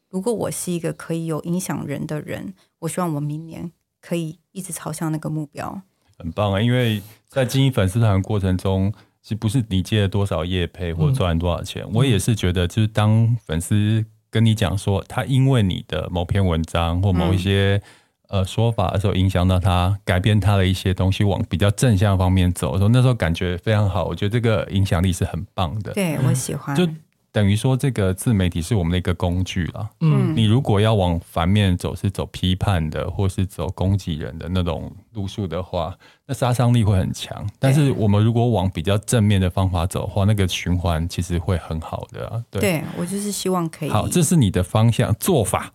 如果我是一个可以有影响人的人，我希望我明年可以一直朝向那个目标。很棒啊！因为在经营粉丝团过程中，其实不是你借了多少业配或赚了多少钱，嗯、我也是觉得，就是当粉丝跟你讲说，他因为你的某篇文章或某一些、嗯、呃说法的时候，影响到他改变他的一些东西，往比较正向方面走的时候，那时候感觉非常好。我觉得这个影响力是很棒的。对，我喜欢。就等于说，这个自媒体是我们的一个工具了。嗯，你如果要往反面走，是走批判的，或是走攻击人的那种路数的话，那杀伤力会很强。但是我们如果往比较正面的方法走的话，那个循环其实会很好的啊。对，对我就是希望可以。好，这是你的方向做法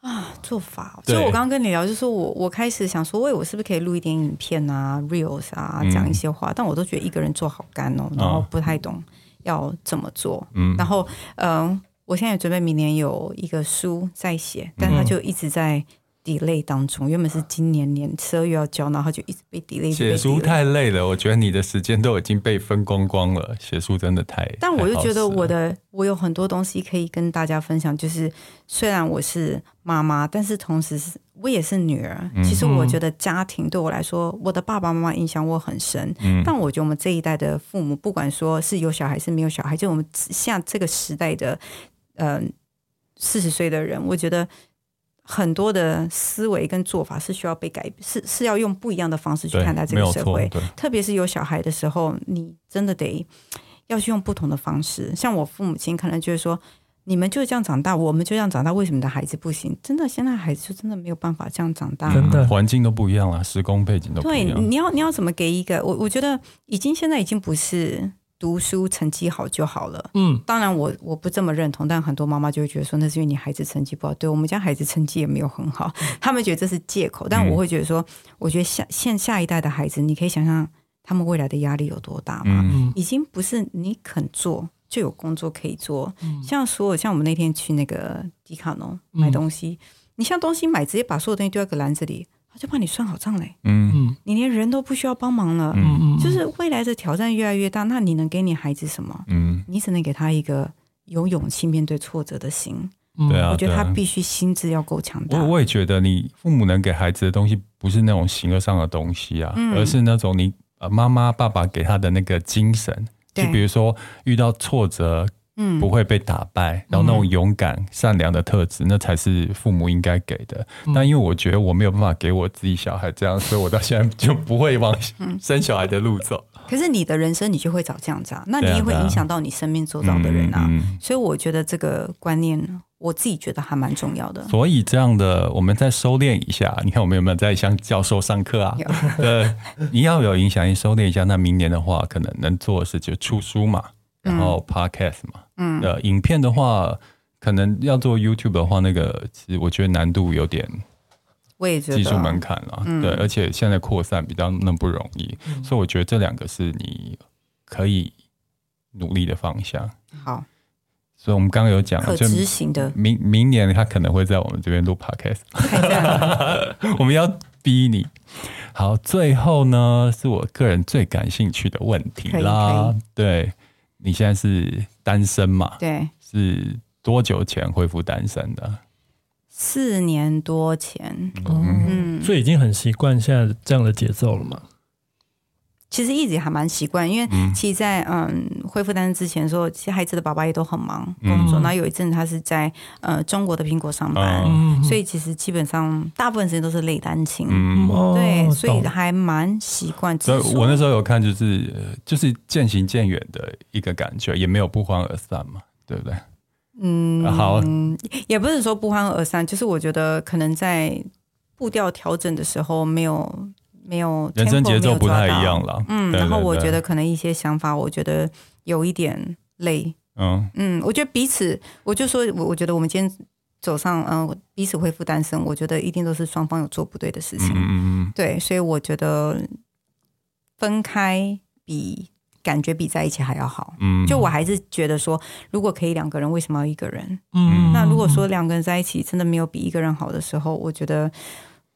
啊，做法。所以我刚刚跟你聊，就是我我开始想说，喂，我是不是可以录一点影片啊，reels 啊，讲一些话？嗯、但我都觉得一个人做好干哦，然后不太懂。嗯要怎么做？嗯，然后，嗯、呃，我现在也准备明年有一个书在写，但他就一直在 delay 当中。原本是今年年十二月要交，然后就一直被 delay。写书太累了，我觉得你的时间都已经被分光光了。写书真的太……但我就觉得我的我有很多东西可以跟大家分享。就是虽然我是妈妈，但是同时是。我也是女儿，其实我觉得家庭对我来说，我的爸爸妈妈影响我很深。嗯，但我觉得我们这一代的父母，不管说是有小孩是没有小孩，就我们像这个时代的，呃，四十岁的人，我觉得很多的思维跟做法是需要被改，是是要用不一样的方式去看待这个社会。特别是有小孩的时候，你真的得要去用不同的方式。像我父母亲可能就是说。你们就这样长大，我们就这样长大，为什么你的孩子不行？真的，现在孩子就真的没有办法这样长大。真的，环境都不一样了，时空背景都不一样。对，你要你要怎么给一个？我我觉得已经现在已经不是读书成绩好就好了。嗯，当然我我不这么认同，但很多妈妈就会觉得说，那是因为你孩子成绩不好。对，我们家孩子成绩也没有很好，他们觉得这是借口。但我会觉得说，我觉得下现下一代的孩子，你可以想象他们未来的压力有多大吗？嗯，已经不是你肯做。就有工作可以做，像所有像我们那天去那个迪卡侬买东西，嗯、你像东西买，直接把所有东西丢在个篮子里，他就帮你算好账嘞。嗯，你连人都不需要帮忙了。嗯，就是未来的挑战越来越大，那你能给你孩子什么？嗯，你只能给他一个有勇气面对挫折的心。对啊，我觉得他必须心智要够强大。我我也觉得，你父母能给孩子的东西，不是那种形而上的东西啊，嗯、而是那种你呃妈妈爸爸给他的那个精神。就比如说遇到挫折，嗯，不会被打败，然后那种勇敢、善良的特质，那才是父母应该给的。但因为我觉得我没有办法给我自己小孩这样，所以我到现在就不会往 生小孩的路走。可是你的人生，你就会找这样子啊，那你也会影响到你身边周遭的人啊。所以我觉得这个观念，我自己觉得还蛮重要的。所以这样的，我们再收敛一下。你看我们有没有在向教授上课啊？有 对，你要有影响力，收敛一下。那明年的话，可能能做的事就出书嘛，然后 podcast 嘛。嗯。呃，影片的话，可能要做 YouTube 的话，那个其实我觉得难度有点。我也觉得技术门槛了，嗯、对，而且现在扩散比较那么不容易，嗯、所以我觉得这两个是你可以努力的方向。好，所以我们刚刚有讲，可执行的，明明年他可能会在我们这边录 podcast，我们要逼你。好，最后呢是我个人最感兴趣的问题啦，对，你现在是单身嘛？对，是多久前恢复单身的？四年多前，嗯，所以已经很习惯现在这样的节奏了嘛。其实一直也还蛮习惯，因为其实在嗯恢复单身之前的时候，其实孩子的爸爸也都很忙工作。那、嗯、有一阵他是在呃中国的苹果上班，嗯、所以其实基本上大部分时间都是累单亲。嗯、对，所以还蛮习惯。所以我那时候有看，就是就是渐行渐远的一个感觉，也没有不欢而散嘛，对不对？嗯，好，也不是说不欢而散，就是我觉得可能在步调调整的时候没有没有人生节奏不太一样了。嗯，然后我觉得可能一些想法，我觉得有一点累。嗯嗯，我觉得彼此，我就说我我觉得我们今天走上嗯彼此恢复单身，我觉得一定都是双方有做不对的事情。嗯嗯，对，所以我觉得分开比。感觉比在一起还要好。嗯，就我还是觉得说，如果可以两个人，为什么要一个人？嗯，那如果说两个人在一起真的没有比一个人好的时候，我觉得，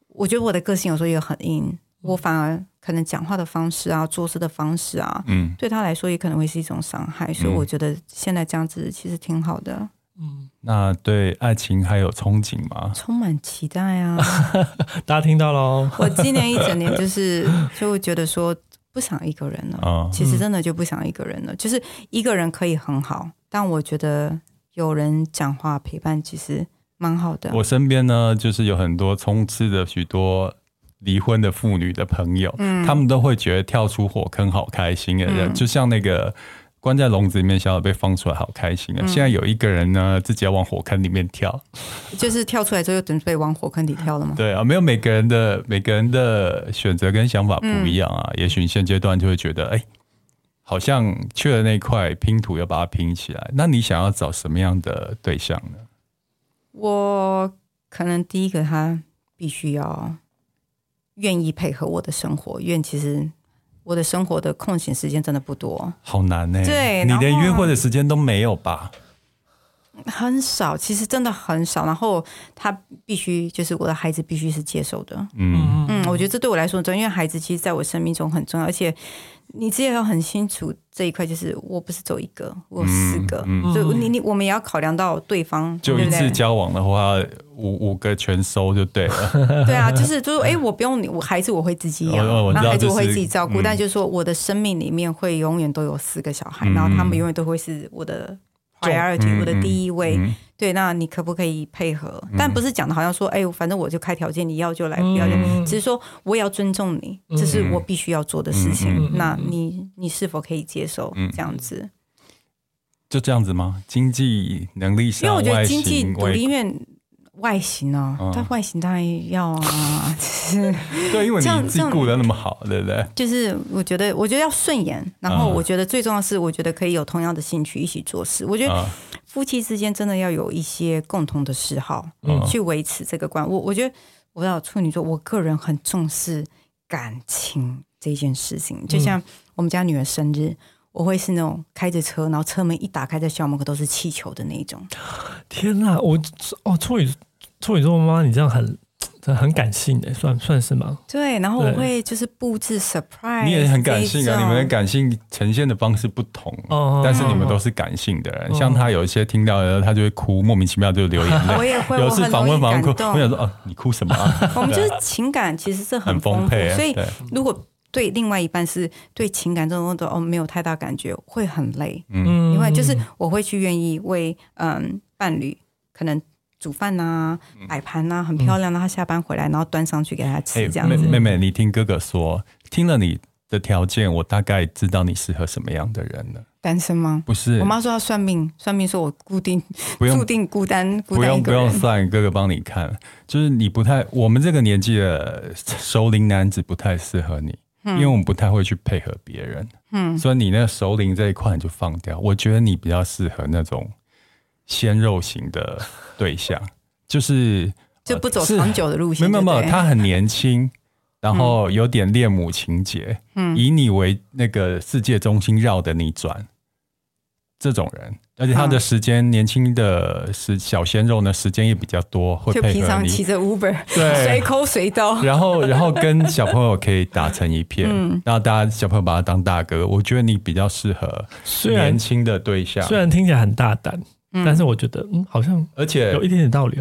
我觉得我的个性有时候也很硬，我反而可能讲话的方式啊，做事的方式啊，嗯，对他来说也可能会是一种伤害。所以我觉得现在这样子其实挺好的。嗯，那对爱情还有憧憬吗？充满期待啊！大家听到喽。我今年一整年就是就会觉得说不想一个人了。哦，其实真的就不想一个人了。就是一个人可以很好，但我觉得有人讲话陪伴其实蛮好的。我身边呢，就是有很多充斥着许多离婚的妇女的朋友，嗯，他们都会觉得跳出火坑好开心的人，嗯，就像那个。关在笼子里面，小小被放出来，好开心啊！嗯、现在有一个人呢，自己要往火坑里面跳，就是跳出来之后又准备往火坑里跳了吗？对啊，没有每个人的每个人的选择跟想法不一样啊。嗯、也许你现阶段就会觉得，哎、欸，好像缺了那块拼图，要把它拼起来。那你想要找什么样的对象呢？我可能第一个，他必须要愿意配合我的生活，因为其实。我的生活的空闲时间真的不多，好难呢、欸。对，你连约会的时间都没有吧？很少，其实真的很少。然后他必须，就是我的孩子必须是接受的。嗯嗯，我觉得这对我来说重要，因为孩子其实在我生命中很重要，而且。你自己要很清楚这一块，就是我不是走一个，我有四个，所以、你你我们也要考量到对方。就一次交往的话，五五个全收就对了。对啊，就是 就是，哎、欸，我不用你，我孩子我会自己养，然后孩子我会自己照顾，但就是说，我的生命里面会永远都有四个小孩，嗯、然后他们永远都会是我的 priority，、嗯、我的第一位。嗯对，那你可不可以配合？但不是讲的好像说，哎，反正我就开条件，你要就来，不要就。只是说，我也要尊重你，这是我必须要做的事情。那你你是否可以接受这样子？就这样子吗？经济能力上，因为我觉得经济独立，因为外形呢，但外形当然要啊，就是对，因为你自己顾得那么好，对不对？就是我觉得，我觉得要顺眼，然后我觉得最重要的是，我觉得可以有同样的兴趣一起做事。我觉得。夫妻之间真的要有一些共同的嗜好，嗯，去维持这个关系。我我觉得，我要处女座，我个人很重视感情这件事情。就像我们家女儿生日，我会是那种开着车，然后车门一打开，在校门口都是气球的那种。天哪，我哦，处女处女座妈妈，你这样很。很感性的，算算是吗？对，然后我会就是布置 surprise。你也很感性啊，你们的感性呈现的方式不同，但是你们都是感性的人。像他有一些听到的，他就会哭，莫名其妙就流眼泪。我也会，有时访问访问哭，我想说啊，你哭什么？我们就是情感其实是很丰沛，所以如果对另外一半是对情感这种都哦没有太大感觉，会很累。嗯，因为就是我会去愿意为嗯伴侣可能。煮饭呐、啊，摆盘呐，很漂亮。然后他下班回来，然后端上去给他吃，这样子。妹妹，你听哥哥说，听了你的条件，我大概知道你适合什么样的人了。单身吗？不是，我妈说要算命，算命说我固定，注定孤单，孤单不用不用算，哥哥帮你看。就是你不太，我们这个年纪的熟龄男子不太适合你，嗯、因为我们不太会去配合别人。嗯，所以你那个熟龄这一块你就放掉。我觉得你比较适合那种。鲜肉型的对象，就是 就不走长久的路线。没有没有，他很年轻，然后有点恋母情结，嗯，以你为那个世界中心绕的你转，这种人，而且他的时间年轻的时小鲜肉呢，时间也比较多，会配合你。就平常骑着 Uber，对，随抠随到，然后然后跟小朋友可以打成一片，嗯，然后大家小朋友把他当大哥，我觉得你比较适合年轻的对象，虽然听起来很大胆。但是我觉得，嗯，好像而且有一点点道理，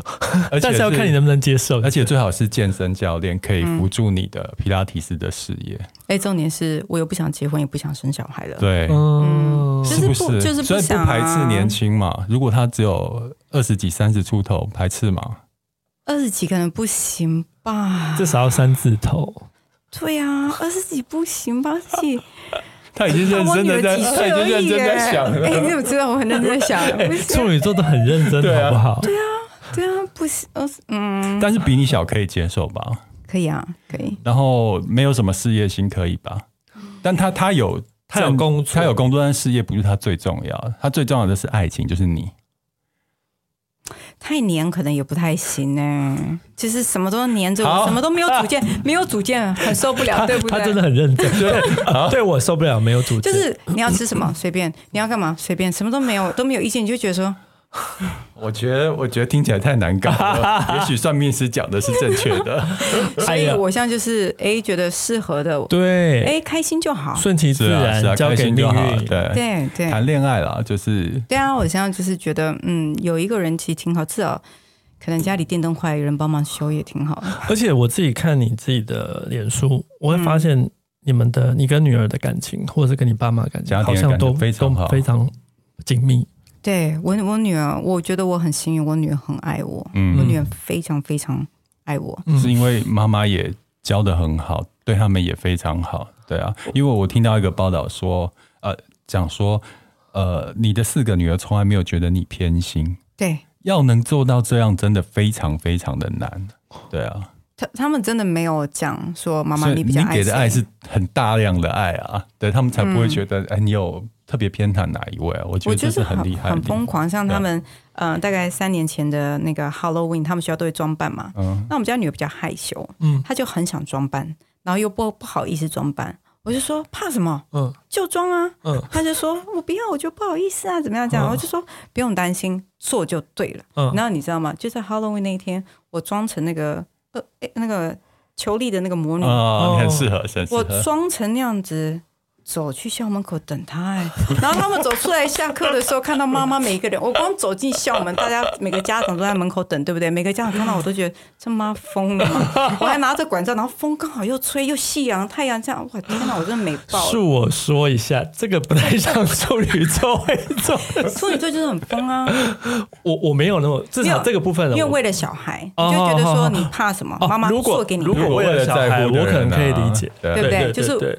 而且 但是要看你能不能接受。而且最好是健身教练可以辅助你的皮拉提斯的事业。哎，重点是我又不想结婚，也不想生小孩了。对，嗯，是不是？就是不想排斥年轻嘛。如果他只有二十几、三十出头，排斥嘛？二十几可能不行吧？至少要三字头。对呀，二十几不行吧？二十几。他已经认真的在，他已经认真在想了。哎，你怎么知道我很认真在想？处女座都很认真，好不好？对啊，对啊，不行，嗯。但是比你小可以接受吧？可以啊，可以。然后没有什么事业心，可以吧？但他他有他有工他有工作，但事业不是他最重要的。他最重要的是爱情，就是你。太黏可能也不太行呢。就是什么都黏着我，什么都没有主见，没有主见很受不了，对不对？他真的很认真，对，对我受不了没有主见。就是你要吃什么随便，你要干嘛随便，什么都没有都没有意见，你就觉得说。我觉得，我觉得听起来太难搞了。也许算命师讲的是正确的，所以我现在就是哎，觉得适合的，对，哎，开心就好，顺其自然，交给命运，对对对，谈恋爱啦，就是对啊。我现在就是觉得，嗯，有一个人其实挺好，至少可能家里电灯坏，有人帮忙修也挺好。而且我自己看你自己的脸书，我会发现你们的你跟女儿的感情，或者是跟你爸妈的感情，好像都非常好，非常紧密。对我，我女儿，我觉得我很幸运，我女儿很爱我，嗯，我女儿非常非常爱我，是因为妈妈也教的很好，对他们也非常好，对啊，因为我听到一个报道说，呃，讲说，呃，你的四个女儿从来没有觉得你偏心，对，要能做到这样，真的非常非常的难，对啊，他他们真的没有讲说妈妈你比较爱，你给的爱是很大量的爱啊，对他们才不会觉得，哎、嗯，你有。特别偏袒哪一位啊？我觉得这是很厉害，很疯狂。像他们，嗯、呃，大概三年前的那个 Halloween，他们学校都会装扮嘛。嗯。那我们家女儿比较害羞，嗯，她就很想装扮，然后又不不好意思装扮。我就说怕什么？嗯，就装啊。嗯。她就说我不要，我就不好意思啊，怎么样？这样，嗯、我就说不用担心，做就对了。嗯。然后你知道吗？就在 Halloween 那一天，我装成那个呃，那个裘力的那个魔女啊，很适合，很适合。我装成那样子。走去校门口等他哎，然后他们走出来下课的时候，看到妈妈每一个人，我光走进校门，大家每个家长都在门口等，对不对？每个家长看到我都觉得这妈疯了嘛，我还拿着管子，然后风刚好又吹又夕阳太阳这样，哇天哪，我真的美爆了。恕我说一下，这个不太像处女座会做，处女座就是很疯啊。我我没有那么至少这个部分，因为为了小孩，你就觉得说你怕什么？妈妈做给你。如果为了小孩，我可能可以理解，对不对？就是。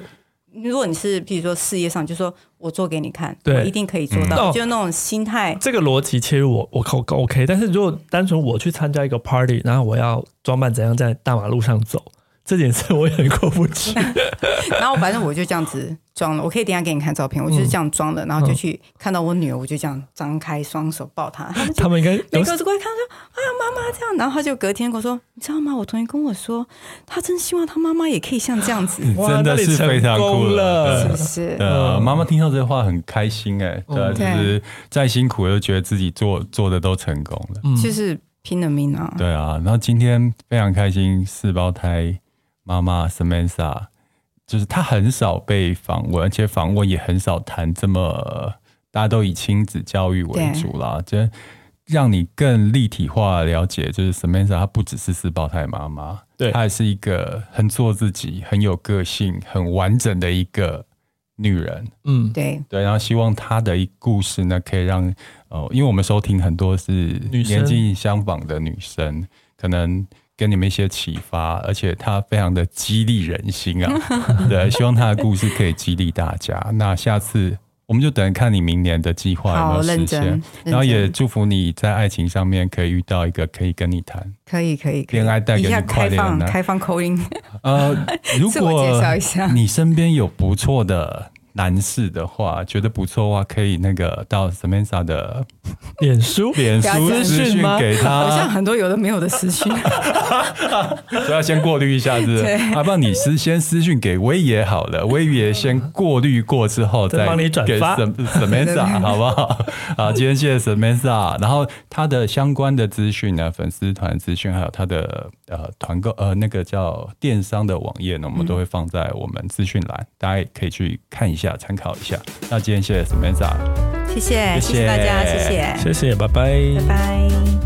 如果你是，比如说事业上，就说我做给你看，对，我一定可以做到，嗯、就那种心态。这个逻辑切入我，我我 OK。但是如果单纯我去参加一个 party，然后我要装扮怎样在大马路上走。这件事我也很过不去，然后反正我就这样子装了，我可以等下给你看照片，我就是这样装的，然后就去看到我女儿，我就这样张开双手抱她，他们应该每个都过来看说，哎呀妈妈这样，然后他就隔天跟我说，你知道吗？我同学跟我说，他真希望他妈妈也可以像这样子，真的是非常酷了，是不是？呃，妈妈听到这些话很开心哎，对，就是再辛苦又觉得自己做做的都成功了，就是拼了命啊，对啊，然后今天非常开心，四胞胎。妈妈 Samantha 就是她很少被访问，而且访问也很少谈这么，大家都以亲子教育为主啦，就让你更立体化了解，就是 Samantha 她不只是四胞胎妈妈，对，她还是一个很做自己、很有个性、很完整的一个女人。嗯，对对，然后希望她的一故事呢，可以让呃，因为我们收听很多是年纪相仿的女生，可能。给你们一些启发，而且他非常的激励人心啊！对，希望他的故事可以激励大家。那下次我们就等看你明年的计划有没有实现，然后也祝福你在爱情上面可以遇到一个可以跟你谈，可以可以恋爱带给你快乐的，开放口音。呃，如果你身边有不错的。男士的话，觉得不错的话，可以那个到 Samantha 的脸书、脸书私讯给他，好像很多有的没有的私讯，所以要先过滤一下，是不是？对。啊，不然你私先私讯给威爷好了，威爷先过滤过之后再帮你转发。Samantha，好不好？好，今天谢谢 Samantha，然后他的相关的资讯呢，粉丝团资讯，还有他的呃团购呃那个叫电商的网页呢，我们都会放在我们资讯栏，大家也可以去看一下。下参考一下，那今天谢谢 Samantha，谢谢谢谢大家，谢谢。谢谢，拜拜，拜拜。